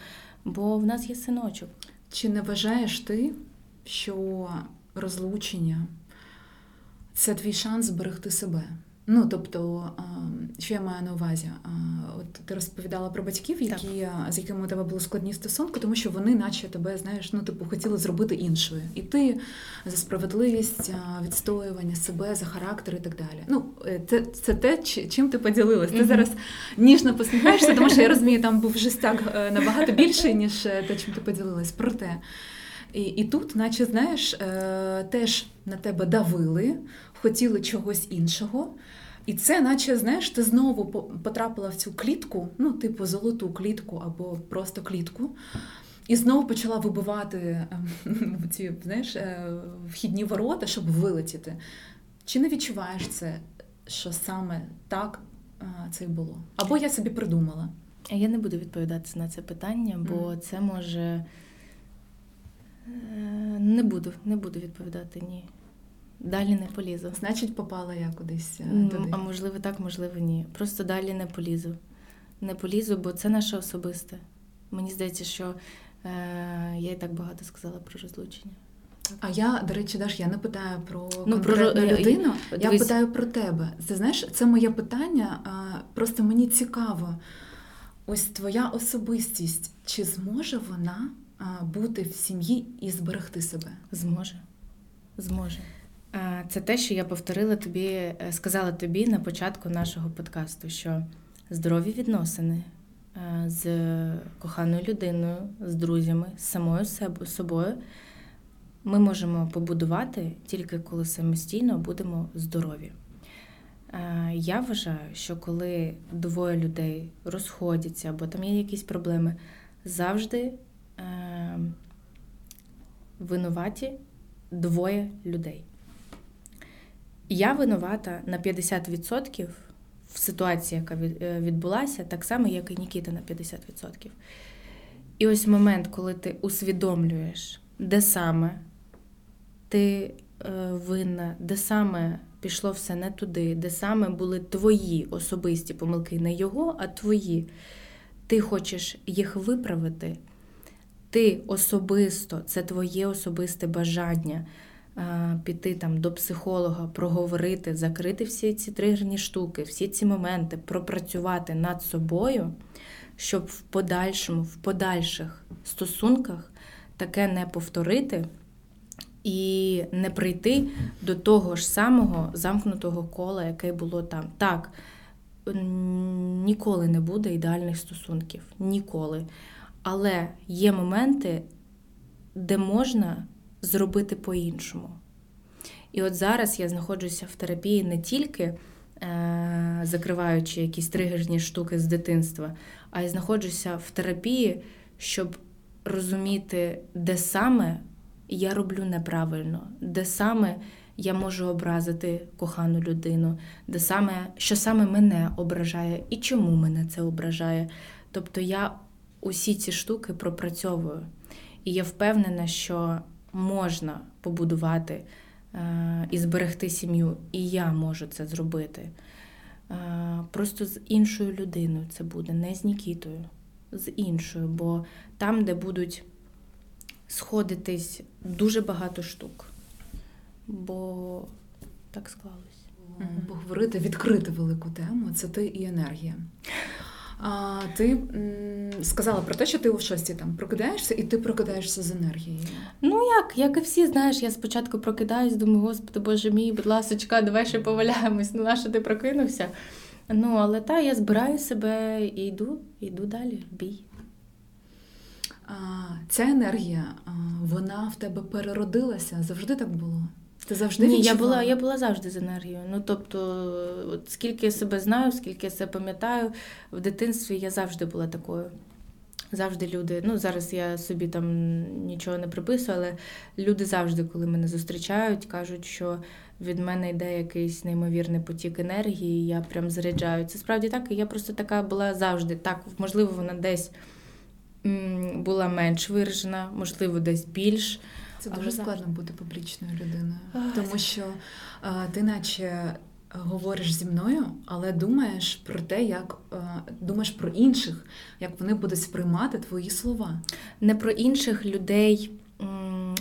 бо в нас є синочок. Чи не вважаєш ти, що розлучення це твій шанс зберегти себе? Ну, тобто, що я маю на увазі? От ти розповідала про батьків, які, з якими у тебе були складні стосунки, тому що вони, наче тебе, знаєш, ну, типу, хотіли зробити іншою. І ти за справедливість, відстоювання себе, за характер і так далі. Ну, е, це, це те, чим ти поділилась. Ти Мгм. зараз ніжно посміхаєшся, тому що я розумію, там був жестяк е, набагато більший, ніж е, те, чим ти поділилась. Проте. І, і тут, наче, знаєш, е, теж на тебе давили, хотіли чогось іншого. І це, наче, знаєш, ти знову по- потрапила в цю клітку, ну, типу, золоту клітку або просто клітку, і знову почала вибивати ем, ці, знаєш, е, вхідні ворота, щоб вилетіти. Чи не відчуваєш це, що саме так е, це й було? Або я собі придумала. Я не буду відповідати на це питання, бо Мгм. це може. Е, Не буду, не буду відповідати ні. Далі не полізу. Значить, попала я кудись е, М, туди. А можливо, так, можливо, ні. Просто далі не полізу. Не полізу, бо це наше особисте. Мені здається, що е, я і так багато сказала про розлучення. А я, до речі, Даш, я не питаю про Ну, про ро- людину, я питаю про тебе. Ти знаєш, це моє питання. Просто мені цікаво. Ось твоя особистість, чи зможе вона бути в сім'ї і зберегти себе? Зможе. Зможе. Е, Це те, що я повторила тобі, е, сказала тобі на початку нашого подкасту, що здорові відносини е, з коханою людиною, з друзями, з самою собою ми можемо побудувати тільки коли самостійно будемо здорові. Я вважаю, що коли двоє людей розходяться або там є якісь проблеми, завжди винуваті двоє людей. Я винувата на 50% в ситуації, яка е, відбулася, так само, як і Нікіта на 50%. І ось момент, коли ти усвідомлюєш, де саме ти е, винна, де саме пішло все не туди, де саме були твої особисті помилки, не його, а твої. Ти хочеш їх виправити. Ти особисто, це твоє особисте бажання піти там до психолога, проговорити, закрити всі ці тригерні штуки, всі ці моменти, пропрацювати над собою, щоб в подальшому, в подальших стосунках таке не повторити і не прийти до того ж самого замкнутого кола, яке було там. Так, ніколи не буде ідеальних стосунків. Ніколи. Але є моменти, де можна зробити по-іншому. І от зараз я знаходжуся в терапії не тільки е- закриваючи якісь тригерні штуки з дитинства, а й знаходжуся в терапії, щоб розуміти, де саме я роблю неправильно, де саме я можу образити кохану людину, де саме, що саме мене ображає і чому мене це ображає. Тобто я усі ці штуки пропрацьовую. І я впевнена, що можна побудувати е, і зберегти сім'ю, і я можу це зробити. Е, просто з іншою людиною це буде, не з Нікітою. з іншою, бо там, де будуть сходитись дуже багато штук. Бо так склалось. Поговорити, відкрити велику тему це ти і енергія. А ти м, сказала про те, що ти о 6 там прокидаєшся, і ти прокидаєшся з енергією. Ну як, як і всі, знаєш, я спочатку прокидаюсь, думаю, господи, боже мій, будь ласочка, давай ще поваляємось. Ну, на що ти прокинувся? Ну, але та я збираю себе і йду, йду далі, бій. А, Ця енергія, а, вона в тебе переродилася. Завжди так було. Ти завжди Ні, я була, я була завжди з енергією. Ну тобто, от скільки я себе знаю, скільки я себе пам'ятаю, в дитинстві я завжди була такою. Завжди люди, ну зараз я собі там нічого не приписую, але люди завжди, коли мене зустрічають, кажуть, що від мене йде якийсь неймовірний потік енергії, я прям заряджаю. Це справді так, і я просто така була завжди. Так, можливо, вона десь була менш виражена, можливо, десь більш. Це Але дуже завжди. складно бути публічною людиною, Ах, тому це- що а, ти наче говориш зі мною, але думаєш про те, як а, думаєш про інших, як вони будуть сприймати твої слова. Не про інших людей,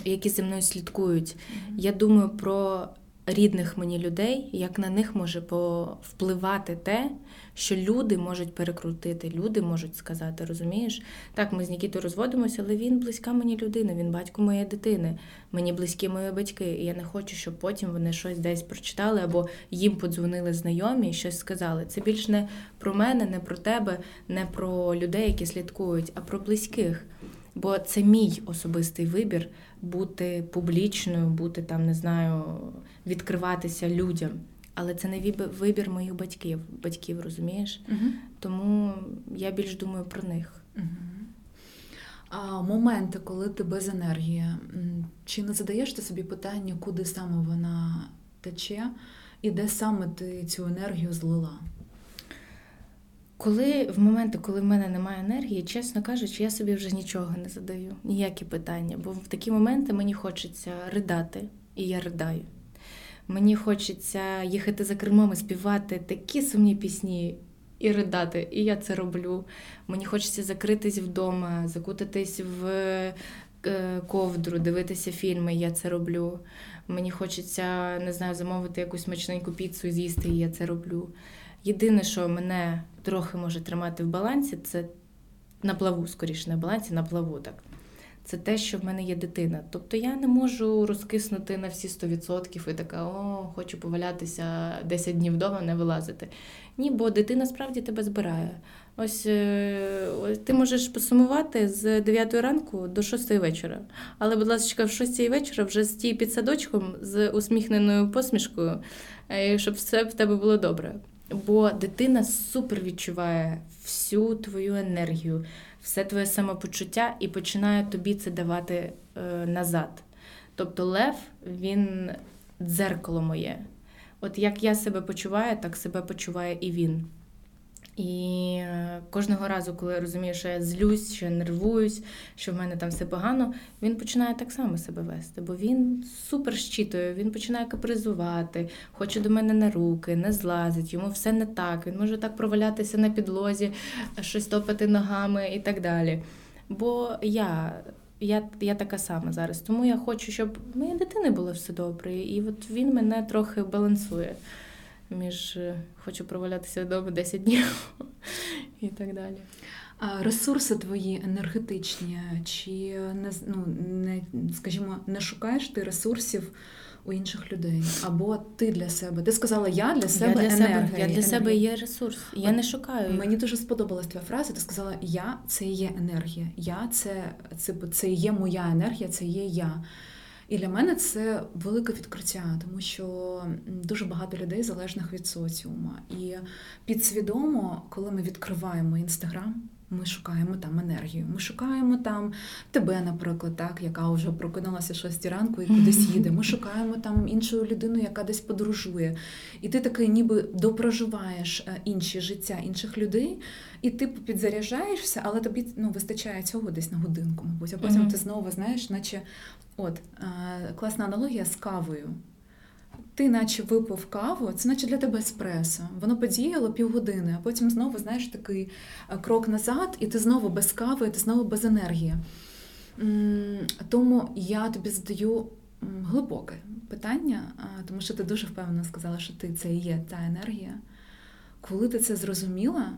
які зі мною слідкують. Я думаю про рідних мені людей, як на них може повпливати те, що люди можуть перекрутити, люди можуть сказати, розумієш? Так, ми з Нікітою розводимося, але він близька мені людина, він батько моєї дитини, мені близькі мої батьки. І я не хочу, щоб потім вони щось десь прочитали або їм подзвонили знайомі і щось сказали. Це більш не про мене, не про тебе, не про людей, які слідкують, а про близьких. Бо це мій особистий вибір бути публічною, бути там, не знаю, відкриватися людям. Але це не вибір моїх батьків, батьків, розумієш? Угу. Тому я більш думаю про них. Угу. А моменти, коли ти без енергії, чи не задаєш ти собі питання, куди саме вона тече, і де саме ти цю енергію злила? Коли в моменти, коли в мене немає енергії, чесно кажучи, я собі вже нічого не задаю, ніякі питання. Бо в такі моменти мені хочеться ридати, і я ридаю. Мені хочеться їхати за кермом і співати такі сумні пісні і ридати, і я це роблю. Мені хочеться закритись вдома, закутатись в е, ковдру, дивитися фільми, я це роблю. Мені хочеться, не знаю, замовити якусь смачненьку піцу і з'їсти, і я це роблю. Єдине, що мене трохи може тримати в балансі, це на плаву, скоріше, в балансі, на плаву так. Це те, що в мене є дитина. Тобто я не можу розкиснути на всі 100% і така, о, хочу повалятися 10 днів вдома, не вилазити. Ні, бо дитина справді тебе збирає. Ось, е, ти можеш посумувати з 9 ранку до 6 вечора. Але, будь ласка, в 6 вечора вже стій під садочком з усміхненою посмішкою, е, щоб все в тебе було добре. Бо дитина супер відчуває всю твою енергію, все твоє самопочуття і починає тобі це давати е, назад. Тобто Лев, він дзеркало моє. От як я себе почуваю, так себе почуває і він. І е, кожного разу, коли я розумію, що я злюсь, що я нервуюсь, що в мене там все погано, він починає так само себе вести, бо він супер щитує, він починає капризувати, хоче до мене на руки, не злазить, йому все не так. Він може так провалятися на підлозі, щось топати ногами і так далі. Бо я. Я, я така сама зараз, тому я хочу, щоб моєї дитини було все добре. І от він мене трохи балансує між е, хочу провалятися вдома 10 днів і так далі. А ресурси твої енергетичні, чи не ну, не скажімо, не шукаєш ти ресурсів у інших людей? Або ти для себе? Ти сказала, я для себе я для енергія. себе, я для себе є ресурс. Я От не шукаю. Мені дуже сподобалась твоя фраза. Ти сказала, я це є енергія. Я це, це, це є моя енергія, це є я. І для мене це велике відкриття, тому що дуже багато людей залежних від соціуму. І підсвідомо, коли ми відкриваємо інстаграм, ми шукаємо там енергію. Ми шукаємо там тебе, наприклад, так, яка вже прокинулася 6 ранку і кудись їде. Ми шукаємо там іншу людину, яка десь подорожує. І ти такий ніби допроживаєш е, інші життя інших людей, і ти підзаряджаєшся, але тобі ну, вистачає цього десь на годинку, мабуть. А потім Мгм. ти знову знаєш, наче от е, класна аналогія з кавою. ти наче випив каву, це наче для тебе еспресо. Воно подіяло півгодини, а потім знову знаєш такий е, крок назад, і ти знову без кави, і ти знову без енергії. Тому я тобі задаю глибоке питання, тому що ти дуже впевнено сказала, що ти це і є та енергія. Коли ти це зрозуміла,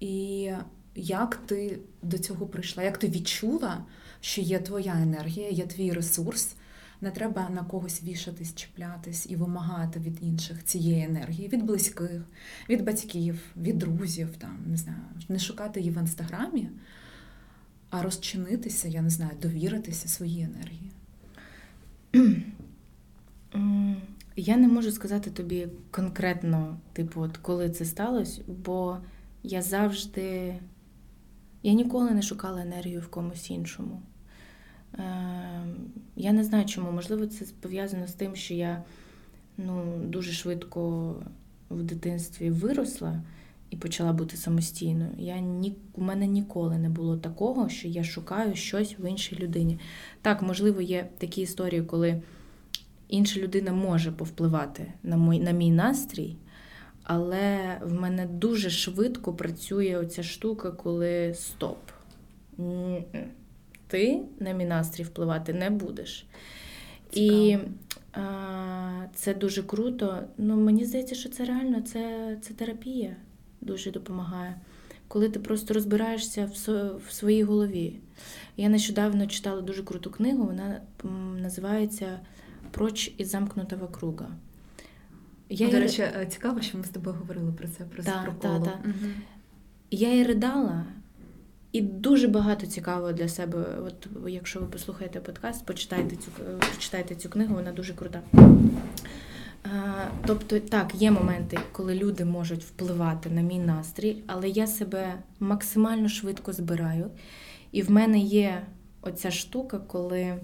і як ти до цього прийшла, як ти відчула, що є твоя енергія, є твій ресурс, не треба на когось вішатись, чіплятись і вимагати від інших цієї енергії, від близьких, від батьків, від друзів, там, не знаю, не шукати її в інстаграмі, а розчинитися, я не знаю, довіритися своїй енергії. Я не можу сказати тобі конкретно, типу, от коли це сталося, бо я завжди, я ніколи не шукала енергію в комусь іншому. Ем, я не знаю чому. Можливо, це пов'язано з тим, що я ну, дуже швидко в дитинстві виросла і почала бути самостійною. Я ні, У мене ніколи не було такого, що я шукаю щось в іншій людині. Так, можливо, є такі історії, коли інша людина може повпливати на мій, на мій настрій, але в мене дуже швидко працює оця штука, коли стоп. Ти на мій настрій впливати не будеш. Цікаво. І а, це дуже круто. Ну, Мені здається, що це реально це, це терапія дуже допомагає. Коли ти просто розбираєшся в своїй голові. Я нещодавно читала дуже круту книгу, вона називається Проч із замкнутого круга. Я До речі, е, цікаво, що ми з тобою говорили про це, про да, да, да. Угу. Я її ридала, і дуже багато цікавого для себе. От Якщо ви послухаєте подкаст, почитайте цю почитайте цю книгу, вона дуже крута. Тобто, так, є моменти, коли люди можуть впливати на мій настрій, але я себе максимально швидко збираю. І в мене є оця штука, коли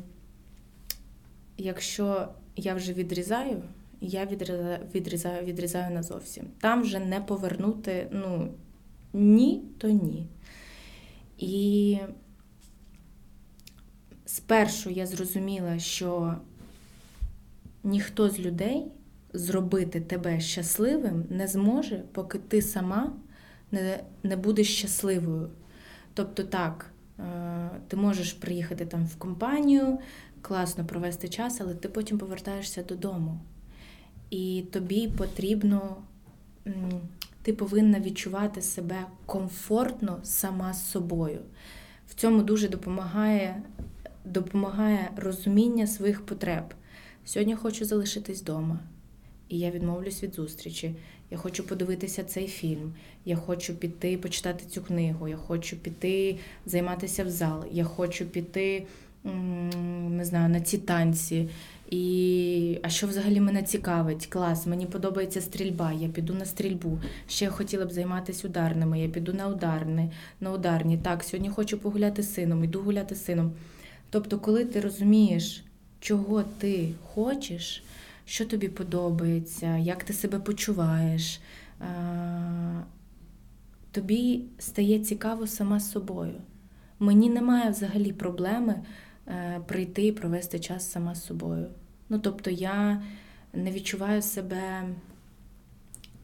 якщо я вже відрізаю, я відрізаю відрізаю, відрізаю назовсім. Там вже не повернути ну, ні, то ні. І спершу я зрозуміла, що ніхто з людей зробити тебе щасливим не зможе, поки ти сама не, не будеш щасливою. Тобто так, е, ти можеш приїхати там в компанію, класно провести час, але ти потім повертаєшся додому. І тобі потрібно, ти повинна відчувати себе комфортно сама з собою. В цьому дуже допомагає допомагає розуміння своїх потреб. Сьогодні хочу залишитись вдома і я відмовлюсь від зустрічі. Я хочу подивитися цей фільм, я хочу піти почитати цю книгу, я хочу піти займатися в зал, я хочу піти не знаю, на ці танці. І а що взагалі мене цікавить? Клас, мені подобається стрільба, я піду на стрільбу. Ще я хотіла б займатися ударними, я піду на ударні, на ударні. Так, сьогодні хочу погуляти з сином, іду гуляти з сином. Тобто, коли ти розумієш, чого ти хочеш, що тобі подобається, як ти себе почуваєш. Тобі стає цікаво сама з собою. Мені немає взагалі проблеми прийти і провести час сама з собою. Ну, тобто, я не відчуваю себе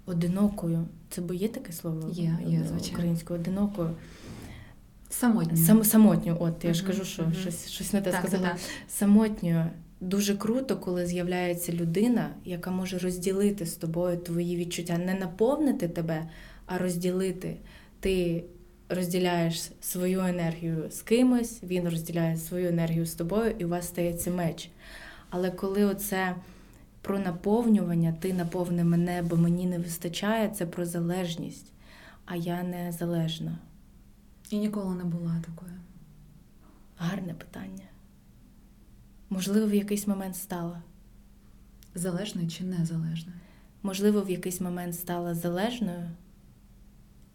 одинокою. Це бо є таке слово є, є, звичайно. українською одинокою. Самотньою. Сам, самотньою, от я uh-huh, ж кажу, що uh-huh. щось щось не те так, сказала. Так. Самотньою. Дуже круто, коли з'являється людина, яка може розділити з тобою твої відчуття, не наповнити тебе, а розділити. Ти розділяєш свою енергію з кимось, він розділяє свою енергію з тобою, і у вас стається меч. Але коли оце про наповнювання, ти наповни мене, бо мені не вистачає, це про залежність, а я не залежна. І ніколи не була такою. Гарне питання. Можливо, в якийсь момент стала. Залежною чи незалежною? Можливо, в якийсь момент стала залежною,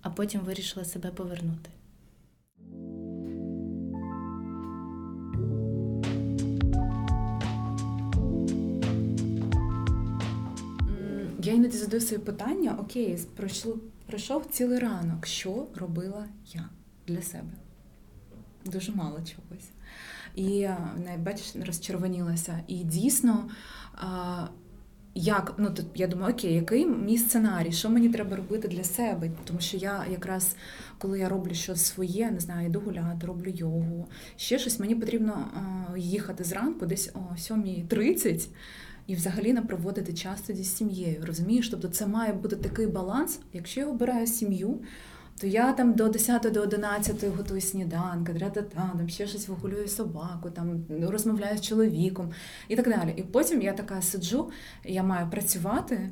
а потім вирішила себе повернути. Я іноді задаю собі питання: окей, пройшов, пройшов цілий ранок. Що робила я для себе? Дуже мало чогось і бачиш, розчервонілася. І дійсно як ну тут я думаю, окей, який мій сценарій, що мені треба робити для себе? Тому що я якраз коли я роблю щось своє, не знаю, йду гуляти, роблю йогу, ще щось, мені потрібно їхати зранку, десь о 7.30 і взагалі не проводити час тоді з сім'єю. Розумієш? Тобто це має бути такий баланс, якщо я обираю сім'ю. То я там до 10 до 11 готую сніданки, там ще щось вигулюю собаку, там розмовляю з чоловіком і так далі. І потім я така сиджу, я маю працювати,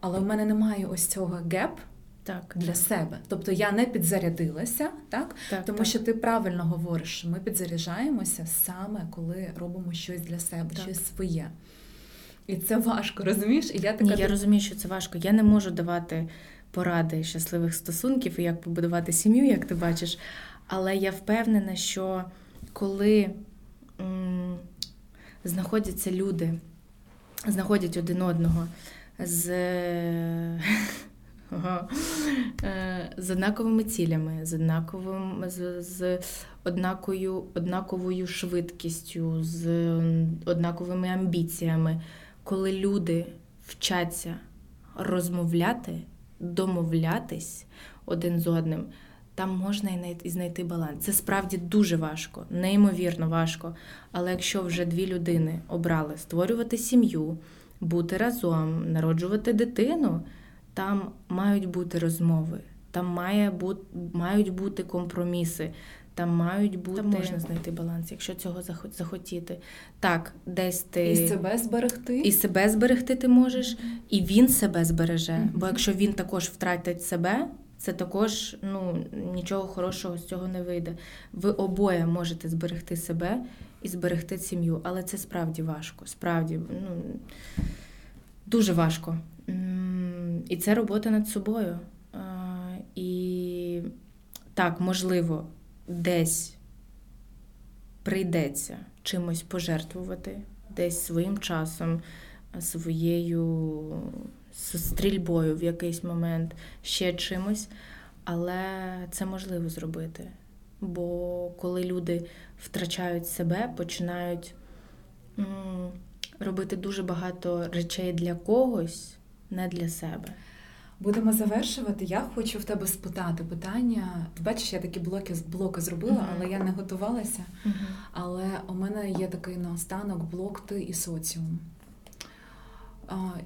але в мене немає ось цього геп так. для себе. Тобто я не підзарядилася, так? так тому так. що ти правильно говориш, що ми підзаряджаємося саме коли робимо щось для себе, так. щось своє. І це важко, розумієш? І я така... Ні, я розумію, що це важко. Я не можу давати поради щасливих стосунків і як побудувати сім'ю, як ти бачиш. Але я впевнена, що коли м- знаходяться люди, знаходять один одного з з однаковими цілями, з однаковим, з, з однакою, однаковою швидкістю, з однаковими амбіціями, коли люди вчаться розмовляти домовлятись один з одним, там можна і знайти баланс. Це справді дуже важко, неймовірно важко. Але якщо вже дві людини обрали створювати сім'ю, бути разом, народжувати дитину, там мають бути розмови, там має бути, мають бути компроміси. Там мають бути Там можна знайти баланс, якщо цього захотіти. Так, десь ти і себе зберегти, і себе зберегти ти можеш, і він себе збереже. Mm-hmm. Бо якщо він також втратить себе, це також ну нічого хорошого з цього не вийде. Ви обоє можете зберегти себе і зберегти сім'ю, але це справді важко. Справді ну дуже важко. І це робота над собою. І так, можливо десь прийдеться чимось пожертвувати, десь своїм часом, своєю стрільбою в якийсь момент, ще чимось, але це можливо зробити. Бо коли люди втрачають себе, починають робити дуже багато речей для когось, не для себе. Будемо завершувати. Я хочу в тебе спитати питання. Ти бачиш, я такі блоки блоки зробила, uh-huh. але я не готувалася. Uh-huh. Але у мене є такий наостанок блок ти і соціум.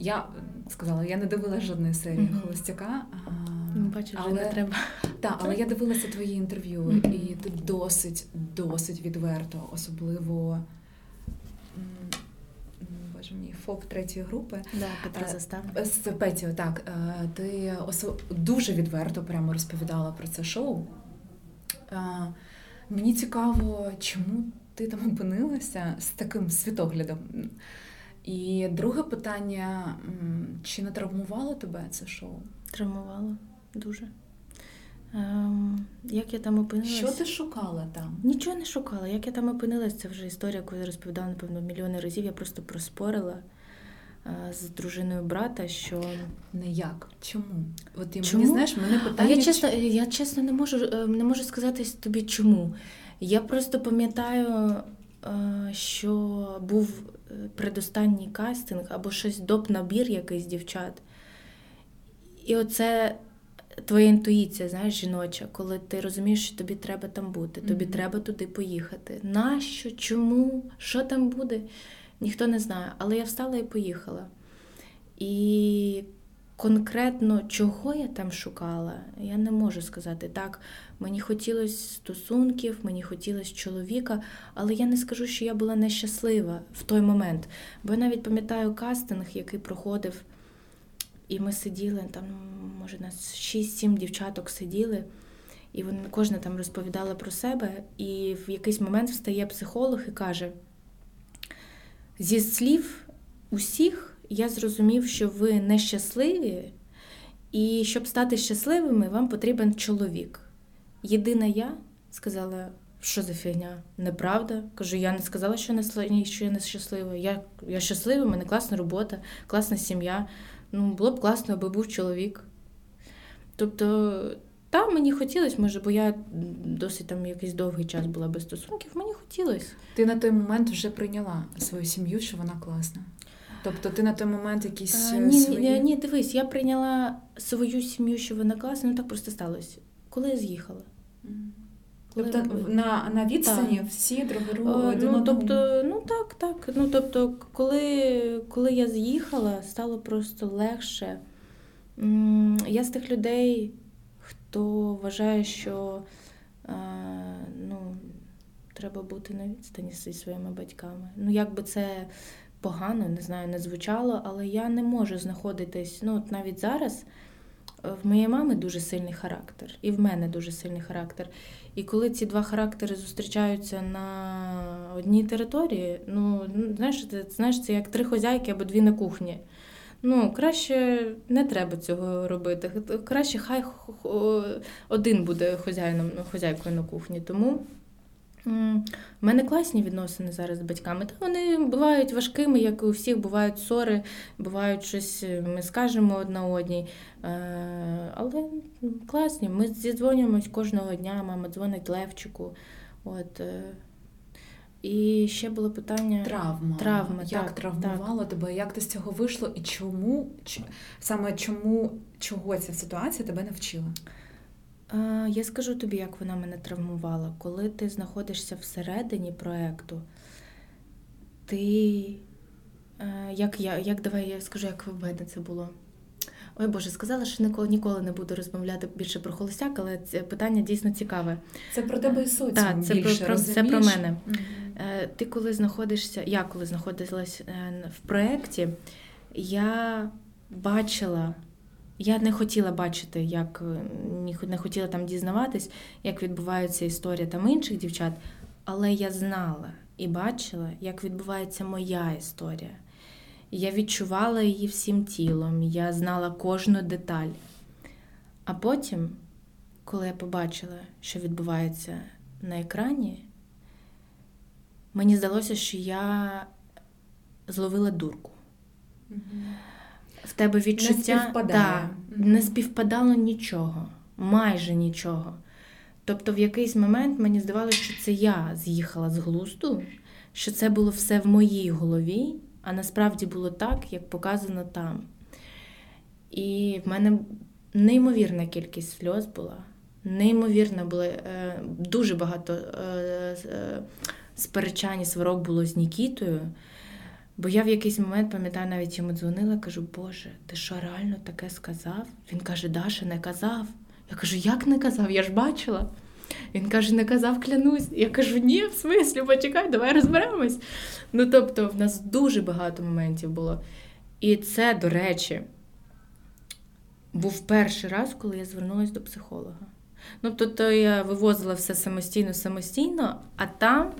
Я сказала, я не дивилася жодної серії uh-huh. Холостяка. Ну, бачиш, але не треба. Так, але я дивилася твої інтерв'ю, і ти досить, досить відверто, особливо боже мій, ФОП третьої групи. Да, Петра е, Застав. З Петю, так. Е, ти дуже відверто прямо розповідала про це шоу. Е, мені цікаво, чому ти там опинилася з таким світоглядом. І друге питання: чи не травмувало тебе це шоу? Травмувало дуже. Ем, Як я там опинилась? Що ти шукала там? Нічого не шукала. Як я там опинилась, це вже історія, яку я розповідала, напевно, мільйони разів. Я просто проспорила е, з дружиною брата, що не як? Чому? От і чому? мені знаєш, мене питання. А я чесно, я чесно не можу е, не можу сказати тобі чому. Я просто пам'ятаю, е, що був предостанній кастинг або щось доп набір якийсь дівчат. І оце твоя інтуїція, знаєш, жіноча, коли ти розумієш, що тобі треба там бути, тобі mm-hmm. треба туди поїхати. Нащо? Чому? Що там буде? Ніхто не знає. Але я встала і поїхала. І конкретно, чого я там шукала, я не можу сказати. Так, мені хотілося стосунків, мені хотілося чоловіка, але я не скажу, що я була нещаслива в той момент. Бо я навіть пам'ятаю кастинг, який проходив. І ми сиділи, там, може, нас 6-7 дівчаток сиділи, і вони кожна там розповідала про себе. І в якийсь момент встає психолог і каже: зі слів усіх я зрозумів, що ви нещасливі, і щоб стати щасливими, вам потрібен чоловік. Єдина я сказала, що за фігня? Неправда. Кажу, я не сказала, що я що я не щаслива. Я я щаслива, у мене класна робота, класна сім'я ну, було б класно, аби був чоловік. Тобто, там мені хотілося, може, бо я досить там якийсь довгий час була без стосунків, мені хотілося. Ти на той момент вже прийняла свою сім'ю, що вона класна. Тобто ти на той момент якісь. А, е, ні, свої... ні, ні, дивись, я прийняла свою сім'ю, що вона класна, ну так просто сталося. Коли я з'їхала. Коли Тобто на, на відстані Так. всі друг Е, Ну, тобто, ну так, так. Ну, тобто, коли, коли я з'їхала, стало просто легше. Я з тих людей, хто вважає, що е, ну, треба бути на відстані зі своїми батьками. Ну, як би це погано, не знаю, не звучало, але я не можу знаходитись, ну, от навіть зараз. е, В моєї мами дуже сильний характер, і в мене дуже сильний характер. І коли ці два характери зустрічаються на одній території, ну ну, знаєш, це знаєш, це як три хозяйки або дві на кухні. Ну, краще не треба цього робити. Краще хай один буде хозяїном, хозяйкою на кухні. Тому в мене класні відносини зараз з батьками. Та вони бувають важкими, як і у всіх, бувають ссори, бувають щось, е, ми скажемо одна одній. Е, але класні. Ми зідзвонюємось кожного дня, мама дзвонить Левчику. От, е, і ще було питання. Травма. Травма, Як так, травмувало тебе, як ти з цього вийшло і чому саме чому чого ця ситуація тебе навчила? Е, Я скажу тобі, як вона мене травмувала. Коли ти знаходишся всередині проекту, ти. е, Як я, як давай я скажу, як в мене це було. Ой Боже, сказала, що ніколи, ніколи не буду розмовляти більше про холостяк, але це питання дійсно цікаве. Це про тебе і соціум Так, це більше, про, це про мене. Е, Ти коли знаходишся, я коли знаходилась е, в проєкті, я бачила, я не хотіла бачити, як е, не хотіла там дізнаватись, як відбувається історія там інших дівчат, але я знала і бачила, як відбувається моя історія. Я відчувала її всім тілом, я знала кожну деталь. А потім, коли я побачила, що відбувається на екрані, мені здалося, що я зловила дурку. Мгм. В тебе відчуття співпадає. Да, не співпадало нічого, майже нічого. Тобто, в якийсь момент мені здавалося, що це я з'їхала з глузду, що це було все в моїй голові, а насправді було так, як показано там. І в мене неймовірна кількість сльоз була. Неймовірно було е, дуже багато е, е, сперечань і сварок було з Нікітою. Бо я в якийсь момент пам'ятаю, навіть йому дзвонила, кажу, Боже, ти що реально таке сказав? Він каже, Даша, не казав. Я кажу, як не казав? Я ж бачила. Він каже, не казав, клянусь. Я кажу, ні, в смислі, почекай, давай розберемось. Ну, тобто, в нас дуже багато моментів було. І це, до речі, був перший раз, коли я звернулася до психолога. Ну, тобто я вивозила все самостійно, самостійно, а там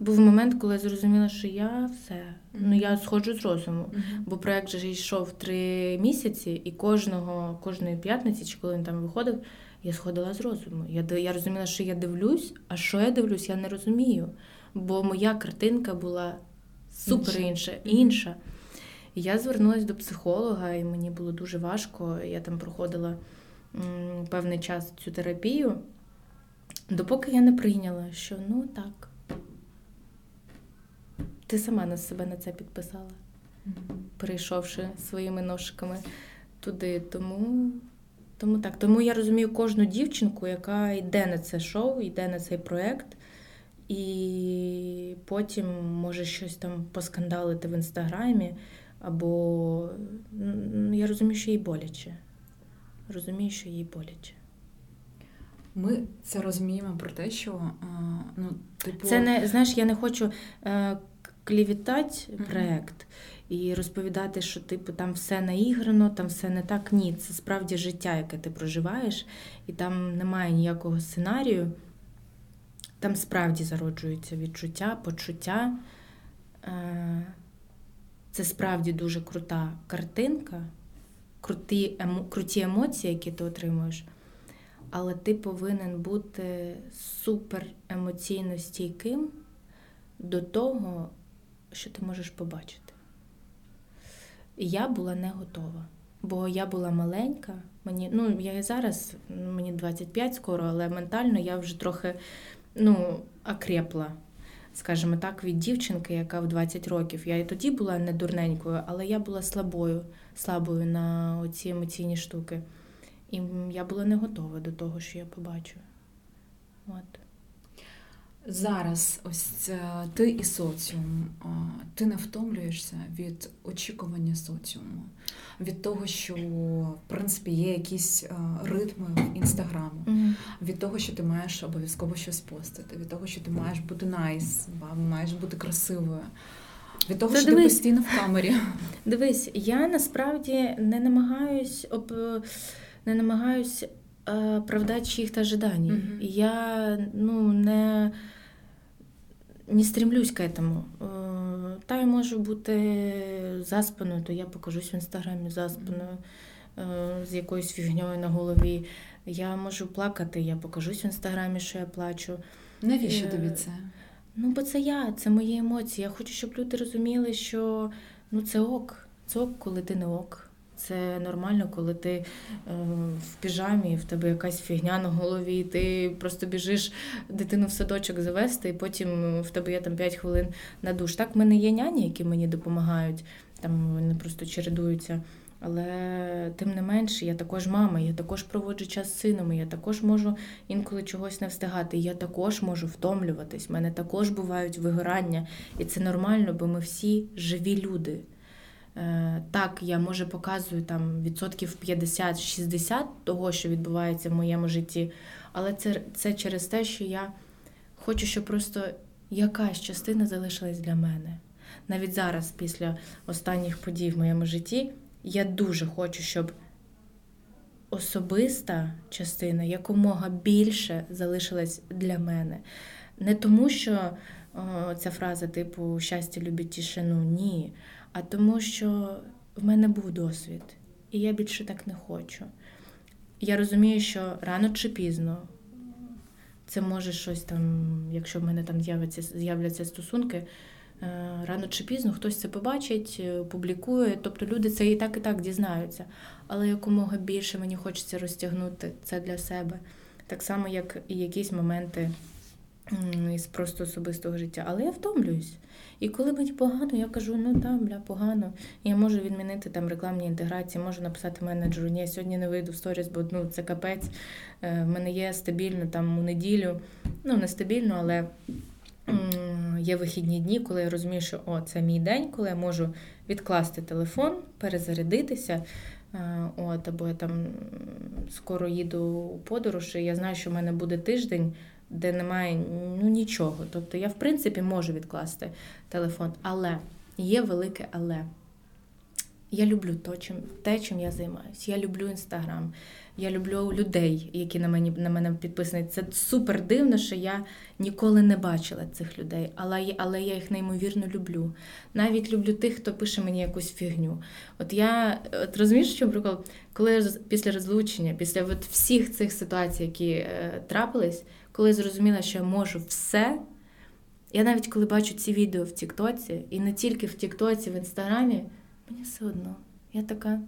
був момент, коли я зрозуміла, що я все. Ну, я сходжу з розуму. Бо проект же йшов три місяці, і кожного, кожної п'ятниці, чи коли він там виходив, я сходила з розуму. Я, я розуміла, що я дивлюсь, а що я дивлюсь, я не розумію. Бо моя картинка була супер Інша. інша, інша. І я звернулася до психолога, і мені було дуже важко. Я там проходила м, певний час цю терапію, допоки я не прийняла, що ну так. Ти сама на себе на це підписала перейшовши своїми ножками туди. Тому, тому так. Тому я розумію кожну дівчинку, яка йде на це шоу, йде на цей проєкт, і потім може щось там поскандалити в інстаграмі, або я розумію, що їй боляче. Розумію, що їй боляче. Ми це розуміємо про те, що ну, типу, Це не знаєш, я не хочу е, клівітати проект і розповідати, що типу там все наіграно, там все не так. Ні, це справді життя, яке ти проживаєш, і там немає ніякого сценарію. Там справді зароджуються відчуття, почуття. Е, Це справді дуже крута картинка, круті, емо, круті емоції, які ти отримуєш. Але ти повинен бути супер емоційно стійким до того, що ти можеш побачити. І я була не готова, бо я була маленька. Мені, ну, я і зараз, мені 25 скоро, але ментально я вже трохи ну, окрепла. скажімо так, від дівчинки, яка в 20 років. Я і тоді була не дурненькою, але я була слабою, слабою на ці емоційні штуки. І я була не готова до того, що я побачу. От. Зараз ось ти і соціум, ти не втомлюєшся від очікування соціуму, від того, що в принципі є якісь ритми інстаграму, mm-hmm. від того, що ти маєш обов'язково щось постити, від того, що ти маєш бути найс, маєш бути красивою. Від того, Та що дивись, ти постійно в камері. Дивись, я насправді не намагаюсь об не намагаюсь оправдать чьих-то ожиданий. Mm-hmm. Я ну, не не стремлюсь к этому. Та я можу бути заспаною, то я покажусь в інстаграмі заспаною з якоюсь фігньою на голові. Я можу плакати, я покажусь в інстаграмі, що я плачу. Навіщо тобі це? Ну, бо це я, це мої емоції. Я хочу, щоб люди розуміли, що ну, це ок. Це ок, коли ти не ок. Це нормально, коли ти е, в піжамі, в тебе якась фігня на голові, ти просто біжиш дитину в садочок завести, і потім в тебе є там 5 хвилин на душ. Так, в мене є няні, які мені допомагають, там вони просто чередуються. Але тим не менше, я також мама, я також проводжу час з сином, я також можу інколи чогось не встигати. Я також можу втомлюватись. в мене також бувають вигорання, і це нормально, бо ми всі живі люди. Е, так, я може показую там відсотків 50-60 того, що відбувається в моєму житті, але це, це через те, що я хочу, щоб просто якась частина залишилась для мене. Навіть зараз, після останніх подій в моєму житті, я дуже хочу, щоб особиста частина якомога більше залишилась для мене. Не тому, що о, ця фраза, типу щастя любить тишину, ні а тому, що в мене був досвід, і я більше так не хочу. Я розумію, що рано чи пізно це може щось там, якщо в мене там з'являться з'являться стосунки, е, рано чи пізно хтось це побачить, е, публікує. Тобто люди це і так, і так дізнаються. Але якомога більше мені хочеться розтягнути це для себе. Так само, як і якісь моменти із просто особистого життя. Але я втомлююсь. І коли мені погано, я кажу, ну там, бля, погано. Я можу відмінити там рекламні інтеграції, можу написати менеджеру, ні, я сьогодні не вийду в сторіс, бо ну, це капець. Е, в мене є стабільно там у неділю, ну не стабільно, але є вихідні дні, коли я розумію, що о, це мій день, коли я можу відкласти телефон, перезарядитися. Е, от, Або я там скоро їду у подорож, і я знаю, що в мене буде тиждень де немає ну, нічого. Тобто я, в принципі, можу відкласти телефон, але є велике але. Я люблю то, чим, те, чим я займаюся. Я люблю інстаграм, я люблю людей, які на мені на мене підписані. Це супер дивно, що я ніколи не бачила цих людей, але але я їх неймовірно люблю. Навіть люблю тих, хто пише мені якусь фігню. От я от розумієш, що прикол, коли після розлучення, після от всіх цих ситуацій, які е, трапились, коли зрозуміла, що я можу все. Я навіть коли бачу ці відео в Тіктоці, і не тільки в Тіктоці, в Інстаграмі, мені все одно. Я така.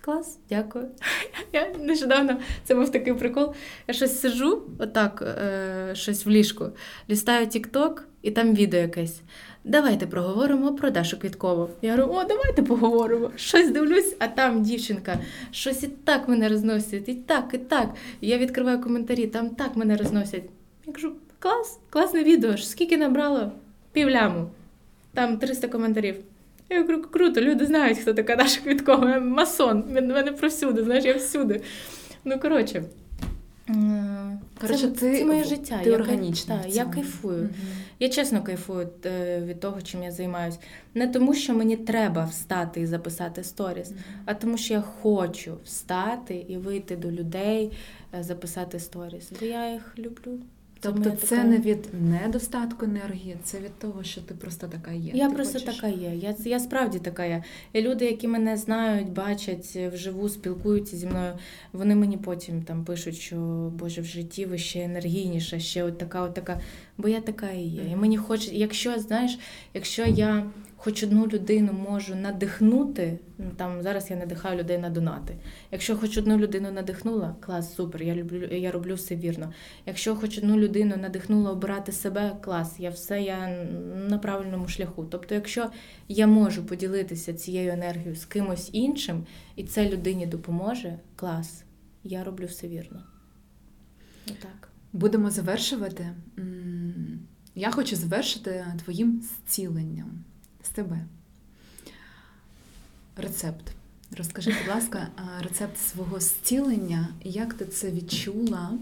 Клас, дякую. Я нещодавно це був такий прикол. Я щось сижу, отак, е, щось в ліжку, лістаю Тікток, і там відео якесь. Давайте проговоримо про Дашу Квіткову. Я говорю, о, давайте поговоримо. Щось дивлюсь, а там дівчинка, щось і так мене розносять, і так, і так. Я відкриваю коментарі, там так мене розносять. Я кажу, клас, класне відео. Скільки набрало? Півляму. Там 300 коментарів. Я кажу, круто, люди знають, хто така Даша Квіткова. Масон. Мене провсюди, знаєш, я всюди. Ну, коротше. Коротше, це, ти, це моє життя. Ти я, органічна. Так, я кайфую. Угу. Я чесно кайфую е, від того, чим я займаюся. Не тому, що мені треба встати і записати сторіс, а тому, що я хочу встати і вийти до людей, е, записати сторіс. Бо я їх люблю. Тобто це така... не від недостатку енергії, це від того, що ти просто така є. Я ти просто хочеш... така є. Я я справді така є. І люди, які мене знають, бачать вживу, спілкуються зі мною, вони мені потім там пишуть, що Боже, в житті ви ще енергійніша, ще от така, от така. бо я така і є. І мені хоче, якщо знаєш, якщо я хоч одну людину можу надихнути, ну там зараз я надихаю людей на донати. Якщо хоч одну людину надихнула, клас, супер, я люблю, я роблю все вірно. Якщо хоч одну людину надихнула обирати себе, клас, я все я на правильному шляху. Тобто, якщо я можу поділитися цією енергією з кимось іншим, і це людині допоможе, клас, я роблю все вірно. Отак. Будемо завершувати. Я хочу завершити твоїм зціленням з тебе. Рецепт. Розкажи, будь ласка, рецепт свого зцілення, як ти це відчула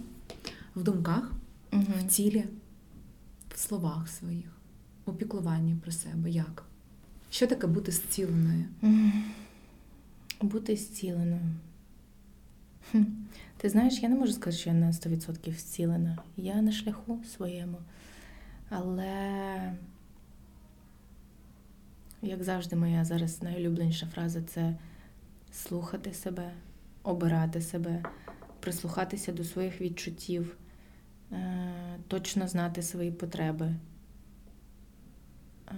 в думках, в тілі, в словах своїх, у піклуванні про себе. Як? Що таке бути зціленою? Бути зціленою. Хм. Ти знаєш, я не можу сказати, що я на 100% зцілена. Я на шляху своєму. Але, як завжди, моя зараз найулюбленіша фраза це слухати себе, обирати себе, прислухатися до своїх відчуттів, е, точно знати свої потреби, е,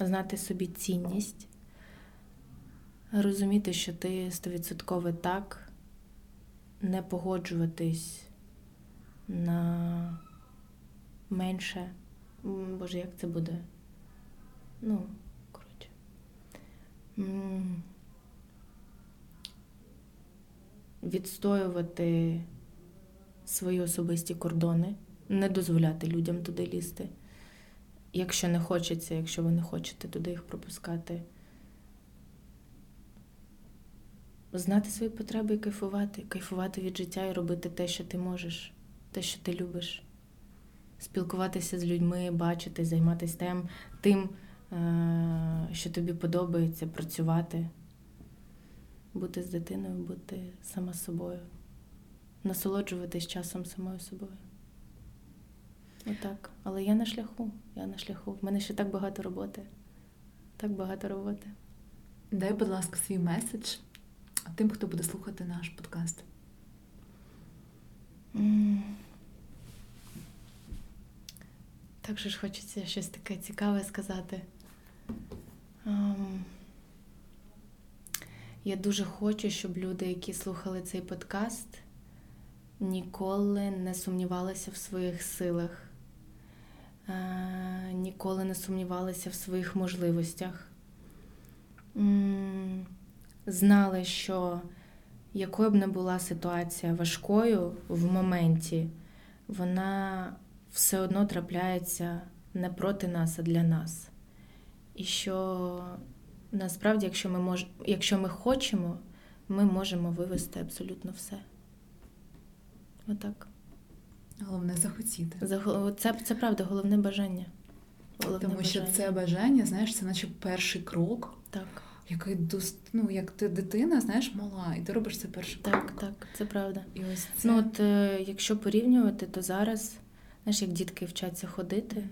знати собі цінність розуміти, що ти стовідсотково так, не погоджуватись на менше. Боже, як це буде? Ну, коротше. Відстоювати свої особисті кордони, не дозволяти людям туди лізти. Якщо не хочеться, якщо ви не хочете туди їх пропускати. знати свої потреби і кайфувати, кайфувати від життя і робити те, що ти можеш, те, що ти любиш. Спілкуватися з людьми, бачити, займатися тим, тим, що тобі подобається, працювати, бути з дитиною, бути сама собою, насолоджуватись часом самою собою. Отак. Але я на шляху, я на шляху. В мене ще так багато роботи. Так багато роботи. Дай, будь ласка, свій меседж тим, хто буде слухати наш подкаст. М. Так же ж хочеться щось таке цікаве сказати. Ем, Я дуже хочу, щоб люди, які слухали цей подкаст, ніколи не сумнівалися в своїх силах, е, ніколи не сумнівалися в своїх можливостях. Знали, що якою б не була ситуація важкою в моменті, вона все одно трапляється не проти нас, а для нас. І що насправді, якщо ми мож... якщо ми хочемо, ми можемо вивести абсолютно все. Отак. Головне захотіти. За- Це, це правда, головне бажання. Головне Тому що це бажання, знаєш, це наче перший крок, Так, який ну, як ти дитина, знаєш, мала, і ти робиш це перший крок. так, так, це правда. І ось це. Ну, от е, якщо порівнювати, то зараз, знаєш, як дітки вчаться ходити,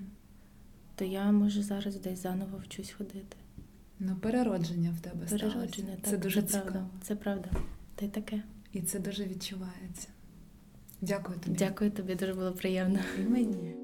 то я можу зараз десь заново вчусь ходити. Ну, переродження в тебе переродження, так. Це дуже це цікаво. правда. Це правда. Та таке. І це дуже відчувається. Дякую тобі. Дякую тобі, дуже було приємно. І мені.